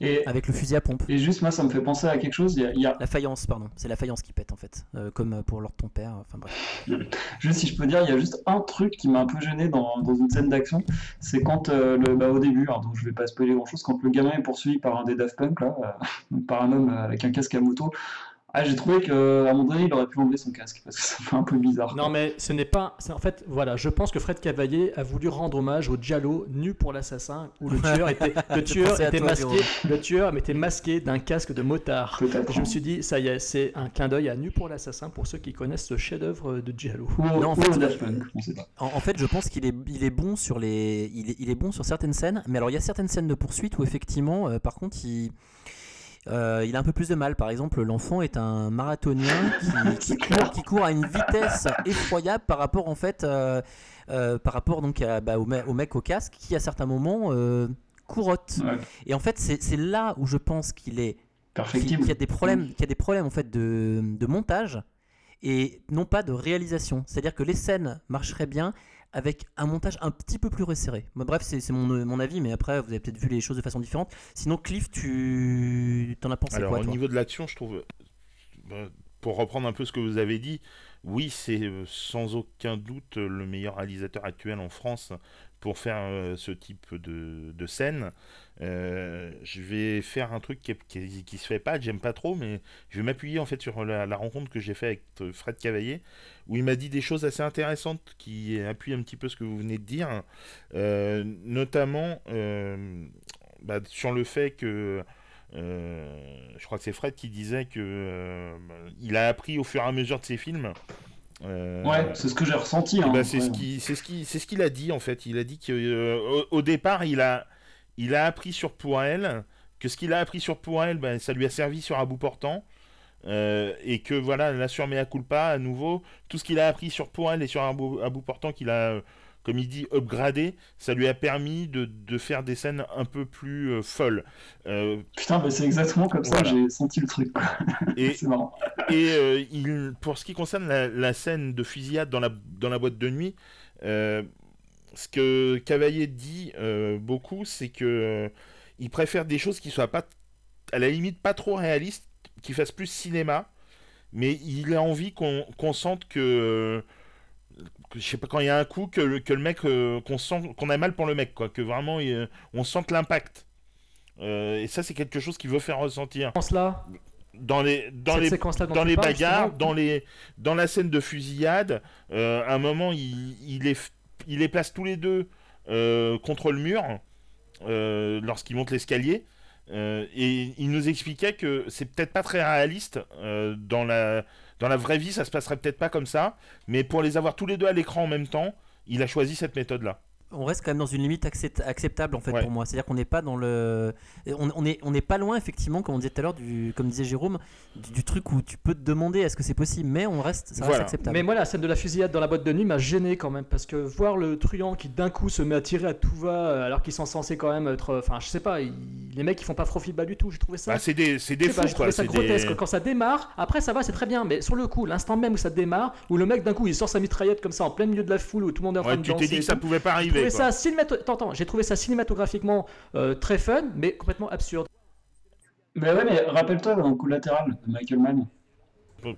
Et, avec le fusil à pompe. et juste, moi, ça me fait penser à quelque chose. Il y a, il y a- La faïence, pardon, c'est la faïence qui pète en fait, euh, comme pour Lord ton père. Enfin bref. Juste si je peux dire, il y a juste un truc qui m'a un peu gêné dans, dans une scène d'action, c'est quand euh, le, bah, au début, alors, donc je vais pas spoiler grand chose, quand le gamin est poursuivi par un des Daft Punk là, euh, par un homme euh, avec un casque à moto. Ah, j'ai trouvé qu'à un moment donné, il aurait pu enlever son casque parce que ça fait un peu bizarre. Non, mais ce n'est pas. c'est- En fait, voilà, je pense que Fred Cavalier a voulu rendre hommage au Giallo nu pour l'assassin, où le tueur était, le J'ai tueur pensé à était toi, masqué, le tueur était masqué d'un casque de motard. Je me suis dit, ça y est, c'est un clin d'œil à Nu pour l'assassin pour ceux qui connaissent ce chef-d'œuvre de. Ou, au- Non, en ou fait. En, en fait, je pense qu'il est, il est bon sur les, il est, il est bon sur certaines scènes, mais alors il y a certaines scènes de poursuite où effectivement, euh, par contre, il, euh, il a un peu plus de mal. Par exemple, l'enfant est un marathonien qui, qui court, qui court à une vitesse effroyable par rapport en fait, euh, euh, par rapport donc à- bah, au, me- au mec au casque qui à certains moments courotte. Ouais, Et en fait, c'est là où je pense qu'il est qu'il y a des problèmes, qu'il y a des problèmes en fait de, de montage et non pas de réalisation. C'est-à-dire que les scènes marcheraient bien avec un montage un petit peu plus resserré. Bref, c'est mon, mon avis, mais après, vous avez peut-être vu les choses de façon différente. Sinon, Cliff, tu t'en as pensé Alors, quoi au toi niveau de l'action, je trouve. euh, bah, Pour reprendre un peu ce que vous avez dit, oui, c'est euh, sans aucun doute le meilleur réalisateur actuel en France pour faire euh, ce type de, de scène. Euh, je vais faire un truc qui, qui, qui se fait pas, que j'aime pas trop, mais je vais m'appuyer en fait sur la, la rencontre que j'ai fait avec euh, Fred Cavaillé, où il m'a dit des choses assez intéressantes qui appuient un petit peu ce que vous venez de dire, Euh, notamment euh, bah, sur le fait que je crois que c'est Fred qui disait que euh, il a appris au fur et à mesure de ses films. Euh, Ouais, c'est ce que j'ai ressenti. eh hein, ben, c'est ouais. ce qui, qu'il a dit en fait. Il a dit que euh, au, au départ, il a, il a appris sur Pourel que ce qu'il a appris sur Pourel, ben, ça lui a servi sur à bout portant. Euh, et que voilà, là sur Mea Culpa, à nouveau, tout ce qu'il a appris sur Pourel et sur à bout portant qu'il a, euh, comme il dit, upgradé, ça lui a permis de, de faire des scènes un peu plus euh, folles. Euh, Putain, bah, c'est exactement comme ça j'ai senti le truc. et, c'est marrant. et il, pour ce qui concerne la, la scène de fusillade dans la, dans la boîte de nuit, euh, ce que Cavalier dit euh, beaucoup, c'est que euh, il préfère des choses qui soient pas, à la limite, pas trop réalistes, qui fassent plus cinéma, mais il a envie qu'on sente que, que, je sais pas, quand il y a un coup, que, le- que le mec, euh, qu'on sent, qu'on a mal pour le mec, quoi, que vraiment il- on sente l'impact. Et ça, c'est quelque chose qu'il veut faire ressentir. Séquence-là, Dans les, dans cette les, dans les parles, bagarres, dans, les, dans la scène de fusillade, euh, à un moment, il, f- il les place tous les deux euh, contre le mur euh, lorsqu'ils montent l'escalier. Euh, et il nous expliquait que c'est peut-être pas très réaliste euh, dans la dans la vraie vie, ça se passerait peut-être pas comme ça, mais pour les avoir tous les deux à l'écran en même temps, il a choisi cette méthode-là. On reste quand même dans une limite accept- acceptable en fait Ouais. pour moi. C'est-à-dire qu'on n'est pas dans le, on, on est on n'est pas loin effectivement, comme on disait tout à l'heure, du, comme disait Jérôme, du, du truc où tu peux te demander est-ce que c'est possible, mais on reste, ça reste acceptable. Mais moi, la scène de la fusillade dans la boîte de nuit m'a gêné quand même, parce que voir le truand qui d'un coup se met à tirer à tout va, euh, alors qu'ils sont censés quand même être. Enfin, je sais pas, ils- les mecs ils font pas profil bas du tout, j'ai trouvé ça. Bah, c'est des c'est je des pas, fous quoi. ça des- grotesque. Quand ça démarre, après ça va, c'est très bien, mais sur le coup, l'instant même où ça démarre, où le mec d'un coup il sort sa mitraillette comme ça en plein milieu de la foule, où tout le monde est en train Ouais, de tu danser. t'es dit que ça pouvait pas arriver. Trouvé quoi. ça cinémato- attends, attends, j'ai trouvé ça cinématographiquement euh, très fun, mais complètement absurde. Mais ouais, mais rappelle-toi dans Collatéral de Michael Mann.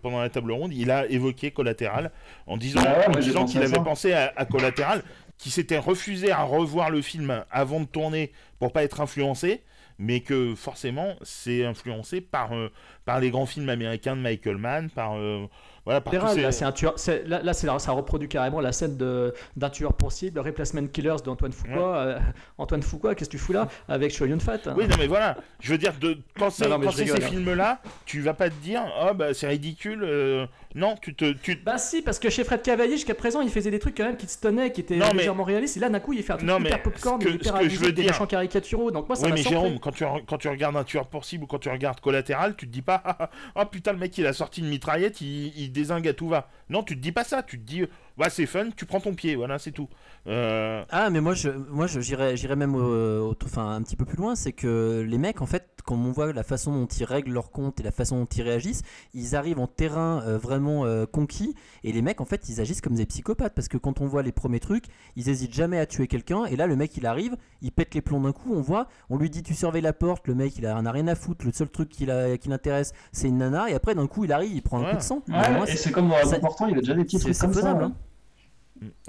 pendant la table ronde, il a évoqué Collatéral en disant, Ah ouais, disant qu'il avait pensé à, à Collatéral, qui s'était refusé à revoir le film avant de tourner pour pas être influencé, mais que forcément c'est influencé par, euh, par les grands films américains de Michael Mann, par, euh, voilà, par là, c'est un tueur. Là, là, ça reproduit carrément la scène de- d'un tueur pour cible, Replacement Killers d'Antoine Fuqua. euh, Antoine Fuqua, qu'est-ce que tu fous là avec Show Yun Fat hein. Oui, non, mais voilà, je veux dire, de, quand c'est ces hein. films-là, tu vas pas te dire, oh bah c'est ridicule, euh, non, tu te. Tu... Bah si, parce que chez Fred Cavalier, jusqu'à présent, il faisait des trucs quand même qui se tenaient, qui étaient Non, mais- légèrement réalistes. Et là, d'un coup, il fait un truc Non, hyper popcorn, que- hyper ce que je veux abusé, des dire- méchants caricaturaux. Donc moi, ça Oui, m'a mais. Jérôme, quand tu, quand tu regardes un tueur pour cible ou quand tu regardes Collatéral, tu te dis pas, ah, ah, putain, le mec il a sorti une mitraillette, il, il désingue à tout va. Non, tu te dis pas ça, tu te dis, ouais, c'est fun, tu prends ton pied, voilà, c'est tout. Euh, Ah, mais moi, je, moi, je- j'irais, j'irais même au- au- enfin, un petit peu plus loin. C'est que les mecs, en fait, quand on voit la façon dont ils règlent leur compte et la façon dont ils réagissent, ils arrivent en terrain euh, vraiment euh, conquis. Et les mecs, en fait, ils agissent comme des psychopathes. Parce que quand on voit les premiers trucs, ils hésitent jamais à tuer quelqu'un. Et là, le mec, il arrive, il pète les plombs d'un coup. On voit, on lui dit, tu surveilles la porte. Le mec, il a, en a rien à foutre. Le seul truc qui, l'intéresse, c'est une nana. Et après, d'un coup, il arrive, il prend un Ouais. coup de sang. Ouais, Pour moi, et c'est- c'est comme dans ça- il a déjà des c'est comme ça. faisable. ouais. hein.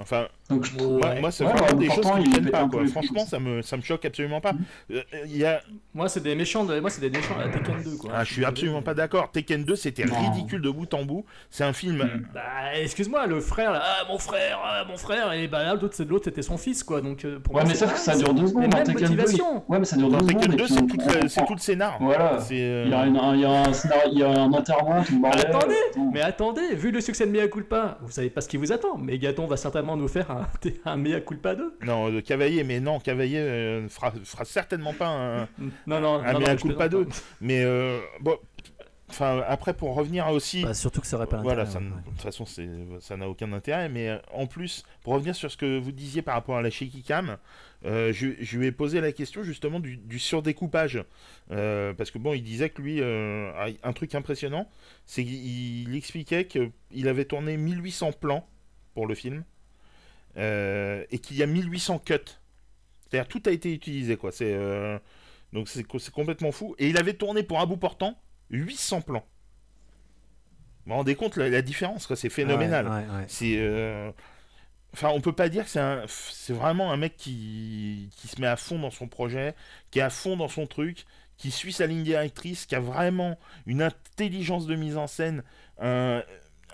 Enfin, Donc je trouve. moi, moi, c'est Ouais, vraiment ouais, des choses qui me pète pas, quoi. Franchement, ça me, ça me choque absolument pas. Euh, Il y a... Moi, c'est des méchants. De... Moi, c'est des méchants à Tekken 2, quoi. Ah, je suis absolument pas d'accord. Tekken 2, c'était ridicule de bout en bout. C'est un film. Mm. Bah, excuse-moi, le frère, là, ah, mon frère, ah, mon frère, et bah l'autre, c'est- l'autre, c'était son fils, quoi. Donc, euh, pour Ouais, moi, mais sauf que ça dure deux c'est secondes. Tekken 2, il- motivations. Ouais, mais ça dure Dans deux secondes. Tekken et 2, puis c'est tout, on le- c'est comprend. tout le scénar. Voilà. Euh, Il y a, une- un, il y a un scénario- il y a un enterrement, tout le bordel. Attendez, mais attendez, vu le succès de Mea Culpa, vous savez pas ce qui vous attend. Megaton va certainement nous faire un, un Mea Culpa 2. Non, de Cavalier, mais non, Cavalier euh, fera, fera certainement pas un, Non, non, un non, Mea Culpa 2. plaisante Mais euh, bon, enfin, après, pour revenir aussi. Bah, surtout que ça aurait pas Voilà, ça ouais, de toute façon, ça n'a aucun intérêt. Mais euh, en plus, pour revenir sur ce que vous disiez par rapport à la shaky cam, euh, je, je lui ai posé la question justement du, du surdécoupage. Euh, parce que bon, il disait que lui, euh, un truc impressionnant, c'est qu'il il expliquait qu'il avait tourné 1800 plans pour le film euh, et qu'il y a 1800 cuts. C'est-à-dire tout a été utilisé, quoi. C'est euh, donc c'est complètement fou. Et il avait tourné pour un bout portant 800 plans. Vous vous rendez compte la, la différence, quoi, c'est phénoménal. Ouais, ouais, ouais. C'est. euh, Enfin, on peut pas dire que c'est un... c'est vraiment un mec qui... qui se met à fond dans son projet, qui est à fond dans son truc, qui suit sa ligne directrice, qui a vraiment une intelligence de mise en scène, un,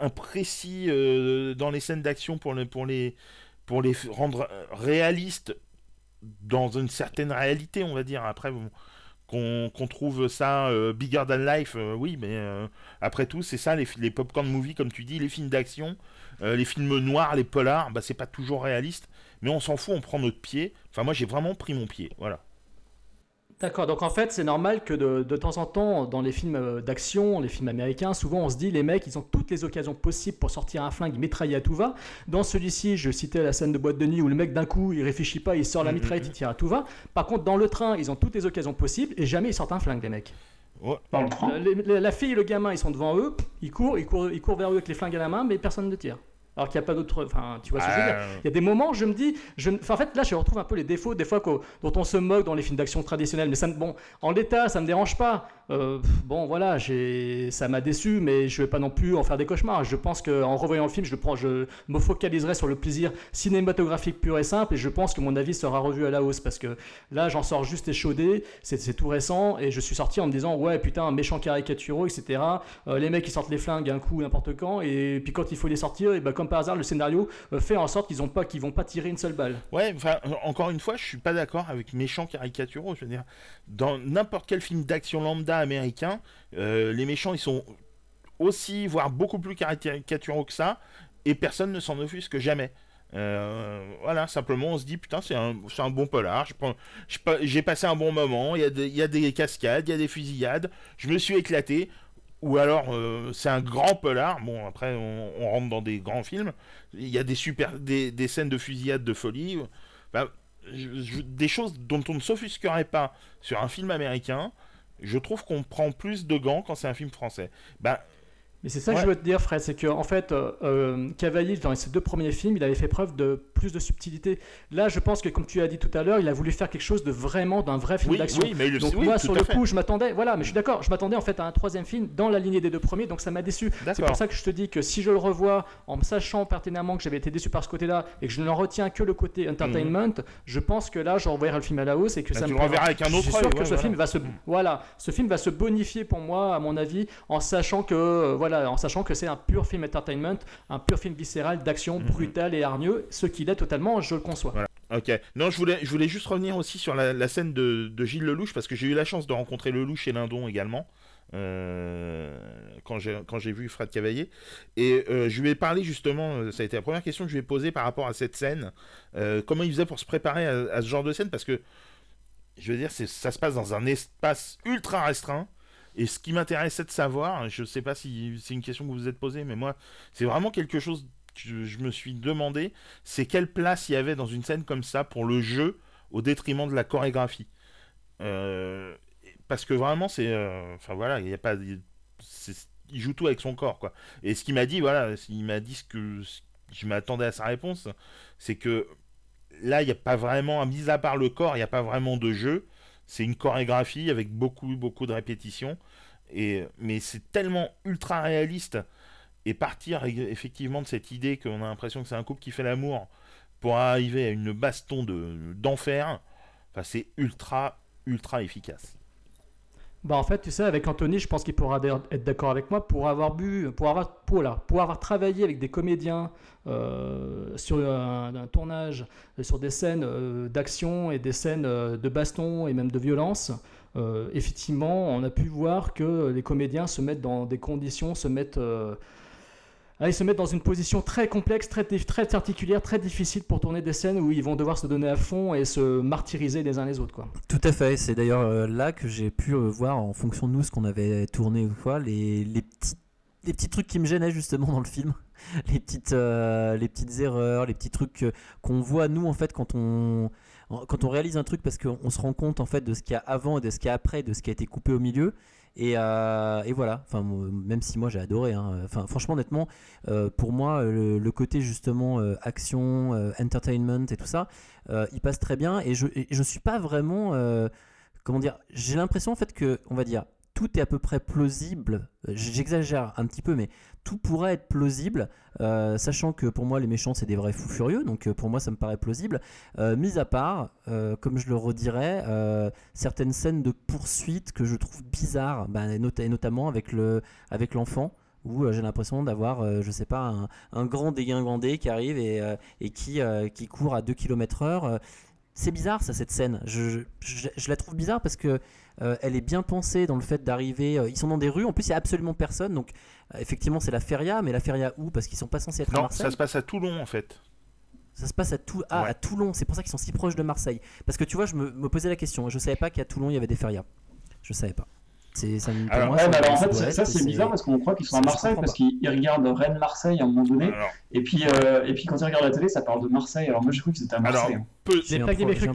un précis euh, dans les scènes d'action pour, le- pour, les... pour les rendre euh, réalistes dans une certaine réalité, on va dire. Après, qu'on trouve ça euh, bigger than life, euh, oui, mais après tout, c'est ça, les, les popcorn movies, comme tu dis, les films d'action, les films noirs, les polars, bah, c'est pas toujours réaliste, mais on s'en fout, on prend notre pied. Enfin, moi, j'ai vraiment pris mon pied, voilà. D'accord, donc en fait, c'est normal que de, de temps en temps, dans les films euh, d'action, les films américains, souvent on se dit, les mecs, ils ont toutes les occasions possibles pour sortir un flingue, mitrailler à tout va. Dans celui-ci, je citais la scène de boîte de nuit où le mec, d'un coup, il réfléchit pas, il sort la Mhm, mitraillette, mhm. il tire à tout va. Par contre, dans le train, ils ont toutes les occasions possibles et jamais ils sortent un flingue, les mecs. Ouais. Dans le les- la fille et le gamin, ils sont devant eux, ils courent, ils courent, ils courent vers eux avec les flingues à la main, mais personne ne tire. Alors qu'il n'y a pas d'autre. Enfin, tu vois ce que je veux dire. Ah, Il y a des moments, je me dis, je, enfin, en fait, là, je retrouve un peu les défauts des fois dont on se moque dans les films d'action traditionnels. Mais ça, bon, en l'état, ça me dérange pas. Euh, bon, voilà, ça m'a déçu, mais je vais pas non plus en faire des cauchemars. Je pense qu'en revoyant le film, je me focaliserai sur le plaisir cinématographique pur et simple, et je pense que mon avis sera revu à la hausse parce que là, j'en sors juste échaudé. C'est, tout récent, et je suis sorti en me disant, ouais, putain, méchant caricaturaux, etc. Euh, les mecs, ils sortent les flingues un coup, n'importe quand, et puis quand il faut les sortir, et ben comme par hasard, le scénario euh, fait en sorte qu'ils ont pas, vont pas tirer une seule balle. Ouais, encore une fois, je suis pas d'accord avec méchants caricaturaux. Je veux dire, dans n'importe quel film d'action lambda américain, euh, les méchants, ils sont aussi, voire beaucoup plus caricaturaux que ça, et personne ne s'en offusque jamais. Euh, voilà, simplement, on se dit, putain, c'est un, un bon polar, j'ai passé un bon moment, il y, a des- cascades, il y a des fusillades, je me suis éclaté. Ou alors, euh, c'est un grand polar. Bon, après, on, rentre dans des grands films. Il y a des super, des, des scènes de fusillade de folie. Des choses dont on ne s'offusquerait pas sur un film américain. Je trouve qu'on prend plus de gants quand c'est un film français. Bah, Mais c'est ça que je veux te dire, Fred, c'est que en fait, euh, euh, Cavalier, dans ses deux premiers films, il avait fait preuve de plus de subtilité. Là, je pense que, comme tu as dit tout à l'heure, il a voulu faire quelque chose de vraiment d'un vrai film Oui, d'action. oui, mais donc oui, moi, sur le coup, je m'attendais, voilà, mais je suis d'accord, je m'attendais en fait à un troisième film dans la lignée des deux premiers, donc ça m'a déçu. C'est pour ça que je te dis que si je le revois en me sachant pertinemment que j'avais été déçu par ce côté-là et que je ne retiens que le côté entertainment, je pense que là, je reverrai le film à la hausse et que Bah, ça tu me le reverras plaira. avec un autre Je suis sûr que ce voilà. film va se, voilà, ce film va se bonifier pour moi, à mon avis, en sachant que, euh, voilà, en sachant que c'est un pur film entertainment, un pur film viscéral d'action, Mhm. brutal et hargneux, ce qu'il est totalement, je le conçois. Voilà. Ok. Non, je voulais, je voulais juste revenir aussi sur la, la scène de, de Gilles Lelouch parce que j'ai eu la chance de rencontrer Lelouch et Lindon également. euh, quand j'ai vu Fred Cavaillé et euh, je lui ai parlé justement euh, ça a été la première question que je lui ai posée par rapport à cette scène euh, comment il faisait pour se préparer à, à ce genre de scène parce que je veux dire ça se passe dans un espace ultra restreint et ce qui m'intéressait de savoir je sais pas si c'est une question que vous vous êtes posée mais moi c'est vraiment quelque chose que je, me suis demandé c'est quelle place il y avait dans une scène comme ça pour le jeu au détriment de la chorégraphie. Euh, parce que vraiment c'est euh, enfin voilà il y a pas il, joue tout avec son corps quoi. Et ce qu'il m'a dit voilà il m'a dit ce que je m'attendais à sa réponse c'est que là il n'y a pas vraiment mis à part le corps il n'y a pas vraiment de jeu c'est une chorégraphie avec beaucoup beaucoup de répétitions. Et mais c'est tellement ultra réaliste. Et partir effectivement de cette idée qu'on a l'impression que c'est un couple qui fait l'amour pour arriver à une baston de d'enfer enfin c'est ultra ultra efficace Bah en fait, tu sais, avec Anthony, je pense qu'il pourra être d'accord avec moi pour avoir bu, pour avoir, pour, pour avoir travaillé avec des comédiens euh, sur un, tournage, euh, sur des scènes euh, d'action et des scènes de baston et même de violence. effectivement, on a pu voir que les comédiens se mettent dans des conditions, se mettent, ah, ils se mettent dans une position très complexe, très, très particulière, très difficile pour tourner des scènes où ils vont devoir se donner à fond et se martyriser les uns les autres, quoi. Tout à fait, c'est d'ailleurs euh, là que j'ai pu euh, voir en fonction de nous ce qu'on avait tourné les, petits, trucs qui me gênaient justement dans le film, les petites, euh, les petites erreurs, les petits trucs qu'on voit nous en fait quand on, en- quand on réalise un truc parce qu'on se rend compte en fait de ce qu'il y a avant et de ce qu'il y a après, de ce qui a été coupé au milieu. Et, euh, et voilà, enfin, même si moi j'ai adoré, hein. enfin, franchement, honnêtement, euh, pour moi, le, côté justement euh, action, entertainment et tout ça, il passe très bien. Et je, et je suis pas vraiment, comment dire, j'ai l'impression en fait que, on va dire, tout est à peu près plausible. Euh, J'exagère un petit peu, mais tout pourrait être plausible, euh, sachant que pour moi les méchants c'est des vrais fous furieux, donc euh, pour moi ça me paraît plausible. Mis à part, comme je le redirais, certaines scènes de poursuite que je trouve bizarres, bah, notamment avec le avec l'enfant. Où j'ai l'impression d'avoir, je sais pas, un, grand dégingandé qui arrive et, qui, qui court à 2 km heure. C'est bizarre ça cette scène. Je, je la trouve bizarre parce que euh, elle est bien pensée dans le fait d'arriver. euh, ils sont dans des rues. En plus, il y a absolument personne. Donc, euh, effectivement, c'est la feria. Mais la feria où? Parce qu'ils sont pas censés être à Non, Marseille. ça se passe à Toulon en fait. Ça se passe à, Tou- ah, Ouais. à Toulon. C'est pour ça qu'ils sont si proches de Marseille. Parce que tu vois, je me, me posais la question. Je savais pas qu'à Toulon il y avait des ferias. Je savais pas. C'est ça. Alors, Ouais, bah alors en fait, ça c'est bizarre parce qu'on croit qu'ils sont à Marseille parce qu'ils regardent Rennes-Marseille à un moment donné. Alors, Et puis, euh, et puis quand ils regardent la télé, ça parle de Marseille. Alors moi j'ai cru qu'ils étaient à alors Marseille. hein. peu.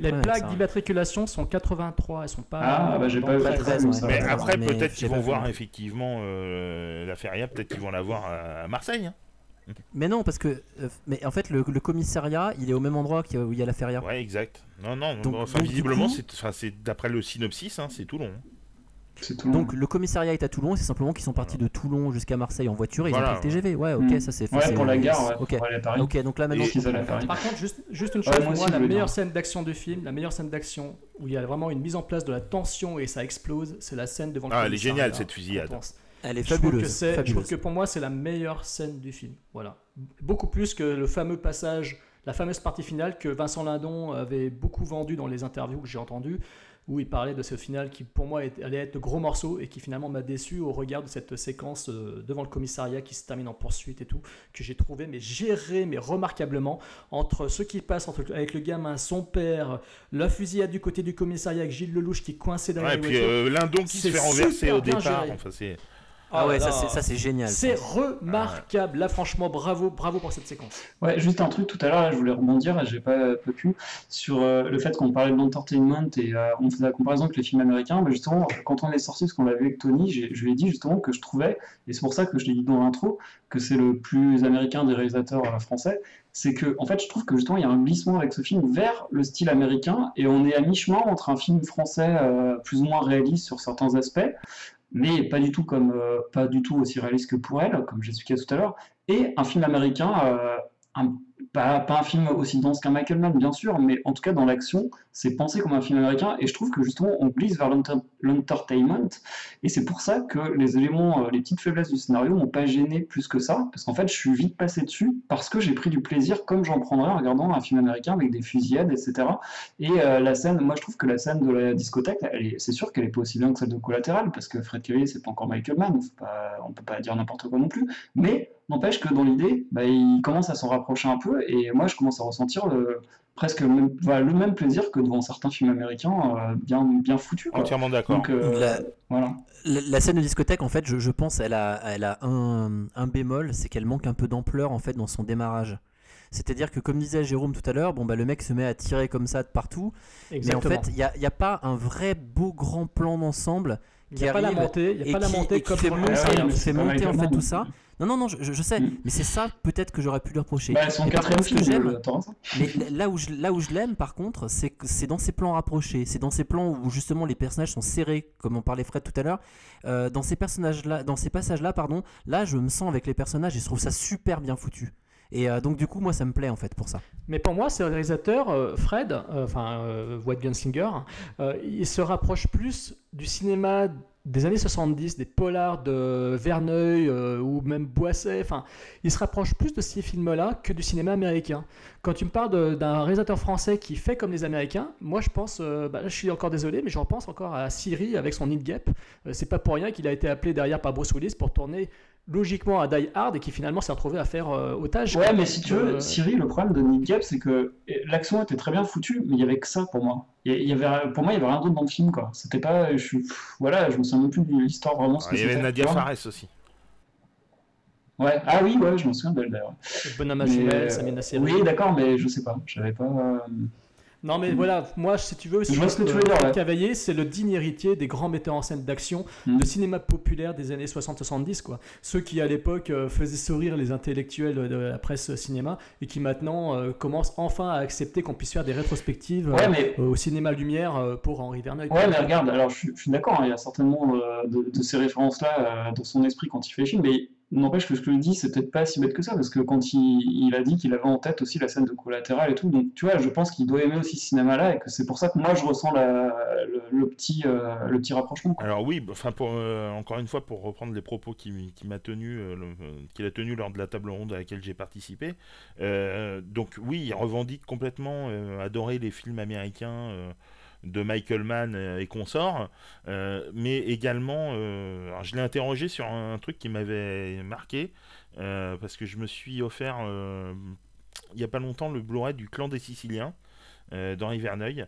Les plaques d'immatriculation sont 83, elles sont pas. Ah, bah, j'ai pas eu treize. très, très, ça. Mais Ouais, après, peut-être qu'ils vont voir non. effectivement euh, la feria, peut-être qu'ils vont la voir à, Marseille. hein. Mais non, parce que. euh, mais en fait, le, le commissariat, il est au même endroit qu'il y a- où il y a la feria. Ouais, exact. Non, non, Donc- enfin, visiblement, c'est d'après le synopsis, hein, c'est tout. Donc le commissariat est à Toulon, c'est simplement qu'ils sont partis de Toulon jusqu'à Marseille en voiture et ils Voilà, ont pris le TGV. Ouais, ok, Mm. ça c'est Ouais, pour la gare, ouais, Ok, pour aller à Paris. ok, donc là maintenant. Je. Par contre, juste, juste une Ouais, chose, moi aussi, moi, la meilleure dire. scène d'action du film, la meilleure scène d'action où il y a vraiment une mise en place de la tension et ça explose, c'est la scène devant le Ah, elle est géniale cette je fusillade. Elle est Je trouve, que fabuleuse. je trouve fabuleuse. que pour moi, c'est la meilleure scène du film. Voilà. Beaucoup plus que le fameux passage, la fameuse partie finale que Vincent Lindon avait beaucoup vendu dans les interviews que j'ai entendues, où il parlait de ce final qui, pour moi, allait être le gros morceau et qui finalement m'a déçu au regard de cette séquence euh, devant le commissariat qui se termine en poursuite et tout, que j'ai trouvé mais géré mais remarquablement entre ce qui passe entre, avec le gamin, son père, la fusillade du côté du commissariat avec Gilles Lelouch qui est coincé derrière Ouais, et puis euh, Lindon qui se fait renverser au départ. géré. Enfin, c'est. Ah ouais, là ça c'est génial. C'est remarquable. Là, franchement, bravo, bravo pour cette séquence. Ouais, juste un truc tout à l'heure, je voulais rebondir, et j'ai pas, pas pu, sur euh, le fait qu'on parlait de l'entertainment et euh, on faisait la comparaison avec les films américains. Mais justement, quand on est sorti, parce qu'on l'a vu avec Tony, je lui ai dit justement que je trouvais, et c'est pour ça que je l'ai dit dans l'intro, que c'est le plus américain des réalisateurs euh, français. C'est que, en fait, je trouve que justement, il y a un glissement avec ce film vers le style américain, et on est à mi-chemin entre un film français euh, plus ou moins réaliste sur certains aspects, mais pas du tout comme, euh, pas du tout aussi réaliste que pour elle, comme j'expliquais tout à l'heure, et un film américain, euh, un- pas, un film aussi dense qu'un Michael Mann, bien sûr, mais en tout cas dans l'action, c'est pensé comme un film américain, et je trouve que justement on glisse vers l'enter- l'entertainment, et c'est pour ça que les éléments, euh, les petites faiblesses du scénario m'ont pas gêné plus que ça, parce qu'en fait je suis vite passé dessus, parce que j'ai pris du plaisir comme j'en prendrais en regardant un film américain avec des fusillades, etc. Et euh, la scène, moi je trouve que la scène de la discothèque, c'est sûr qu'elle est pas aussi bien que celle de Collatéral, parce que Fred Kelly c'est pas encore Michael Mann, pas- on peut pas dire n'importe quoi non plus, mais n'empêche que dans l'idée, bah, il commence à s'en rapprocher un peu, et moi je commence à ressentir le, presque le même, voilà, le même plaisir que devant certains films américains euh, bien, bien foutus. quoi. Entièrement d'accord. Euh, La- voilà. La, la scène de discothèque, en fait, je, je pense, elle a, elle a un, un bémol, c'est qu'elle manque un peu d'ampleur en fait dans son démarrage. C'est-à-dire que, comme disait Jérôme tout à l'heure, bon bah le mec se met à tirer comme ça de partout, Exactement. mais en fait, il n'y a, y a pas un vrai beau grand plan d'ensemble il qui n'y a pas la arrive montée, il n'y et a pas la qui- montée et qui comme fait monter, Ah ouais, qui fait monter en fait tout ça. Non, non, non, je, je sais, Mm. mais c'est ça peut-être que j'aurais pu lui reprocher. Bah, son quatrième ce film, j'aime, euh, mais là où je, là où je l'aime, par contre, c'est que c'est dans ces plans rapprochés. C'est dans ces plans où justement les personnages sont serrés, comme on parlait Fred tout à l'heure. Euh, dans ces personnages-là, dans ces passages-là, pardon, là je me sens avec les personnages et je trouve ça super bien foutu. Et euh, donc du coup, moi ça me plaît en fait pour ça. Mais pour moi, c'est le réalisateur, euh, Fred, euh, enfin euh, White Gunslinger, euh, il se rapproche plus du cinéma des années 70, des polars de Verneuil euh, ou même Boisset. Enfin, il se rapproche plus de ces films-là que du cinéma américain. Quand tu me parles d'un réalisateur français qui fait comme les Américains, moi je pense, euh, bah, je suis encore désolé, mais je repense encore à Siri avec son Need Gap. Euh, c'est pas pour rien qu'il a été appelé derrière par Bruce Willis pour tourner logiquement à Die Hard et qui finalement s'est retrouvé à faire euh, otage. Ouais, mais si tu veux, Euh, Cyril, le problème de Nick Gap, c'est que l'action était très bien foutue, mais il y avait que ça pour moi. Il y- avait, pour moi, il y avait rien d'autre dans le film, quoi. C'était pas, je suis, pff, voilà, je me souviens même plus de l'histoire vraiment. ce Ah, que Il y avait Nadia. Fares aussi. Ouais, ah oui, ouais, je me souviens d'elle d'ailleurs. Bonhomme à euh, Samina Seri. Oui, d'accord, mais je sais pas, j'avais pas. euh, Non, mais voilà, moi, si tu veux, Je vois ce que tu veux dire, ouais. Cavaillé, c'est le digne héritier des grands metteurs en scène d'action Mm. de cinéma populaire des années 60-70, quoi. Ceux qui, à l'époque, euh, faisaient sourire les intellectuels de la presse cinéma et qui maintenant euh, commencent enfin à accepter qu'on puisse faire des rétrospectives Ouais, euh, mais- euh, au cinéma Lumière euh, pour Henri Verneuil. Ouais, mais regarde, alors je suis, je suis d'accord, hein, il y a certainement euh, de, de ces références-là euh, dans son esprit quand il fait les films, mais n'empêche que ce que je dis, c'est peut-être pas si bête que ça, parce que quand il, a dit qu'il avait en tête aussi la scène de collatéral et tout, donc tu vois, je pense qu'il doit aimer aussi ce cinéma-là et que c'est pour ça que moi je ressens le, petit, euh, le petit rapprochement. Alors oui, enfin pour euh, encore une fois pour reprendre les propos qu'il qui m'a tenu, euh, a tenu lors de la table ronde à laquelle j'ai participé. donc oui, il revendique complètement adorer les films américains de Michael Mann euh, et consorts, euh, mais également, euh, je l'ai interrogé sur un, truc qui m'avait marqué parce que je me suis offert il y a pas longtemps le Blu-ray du Clan des Siciliens d'Henri Verneuil.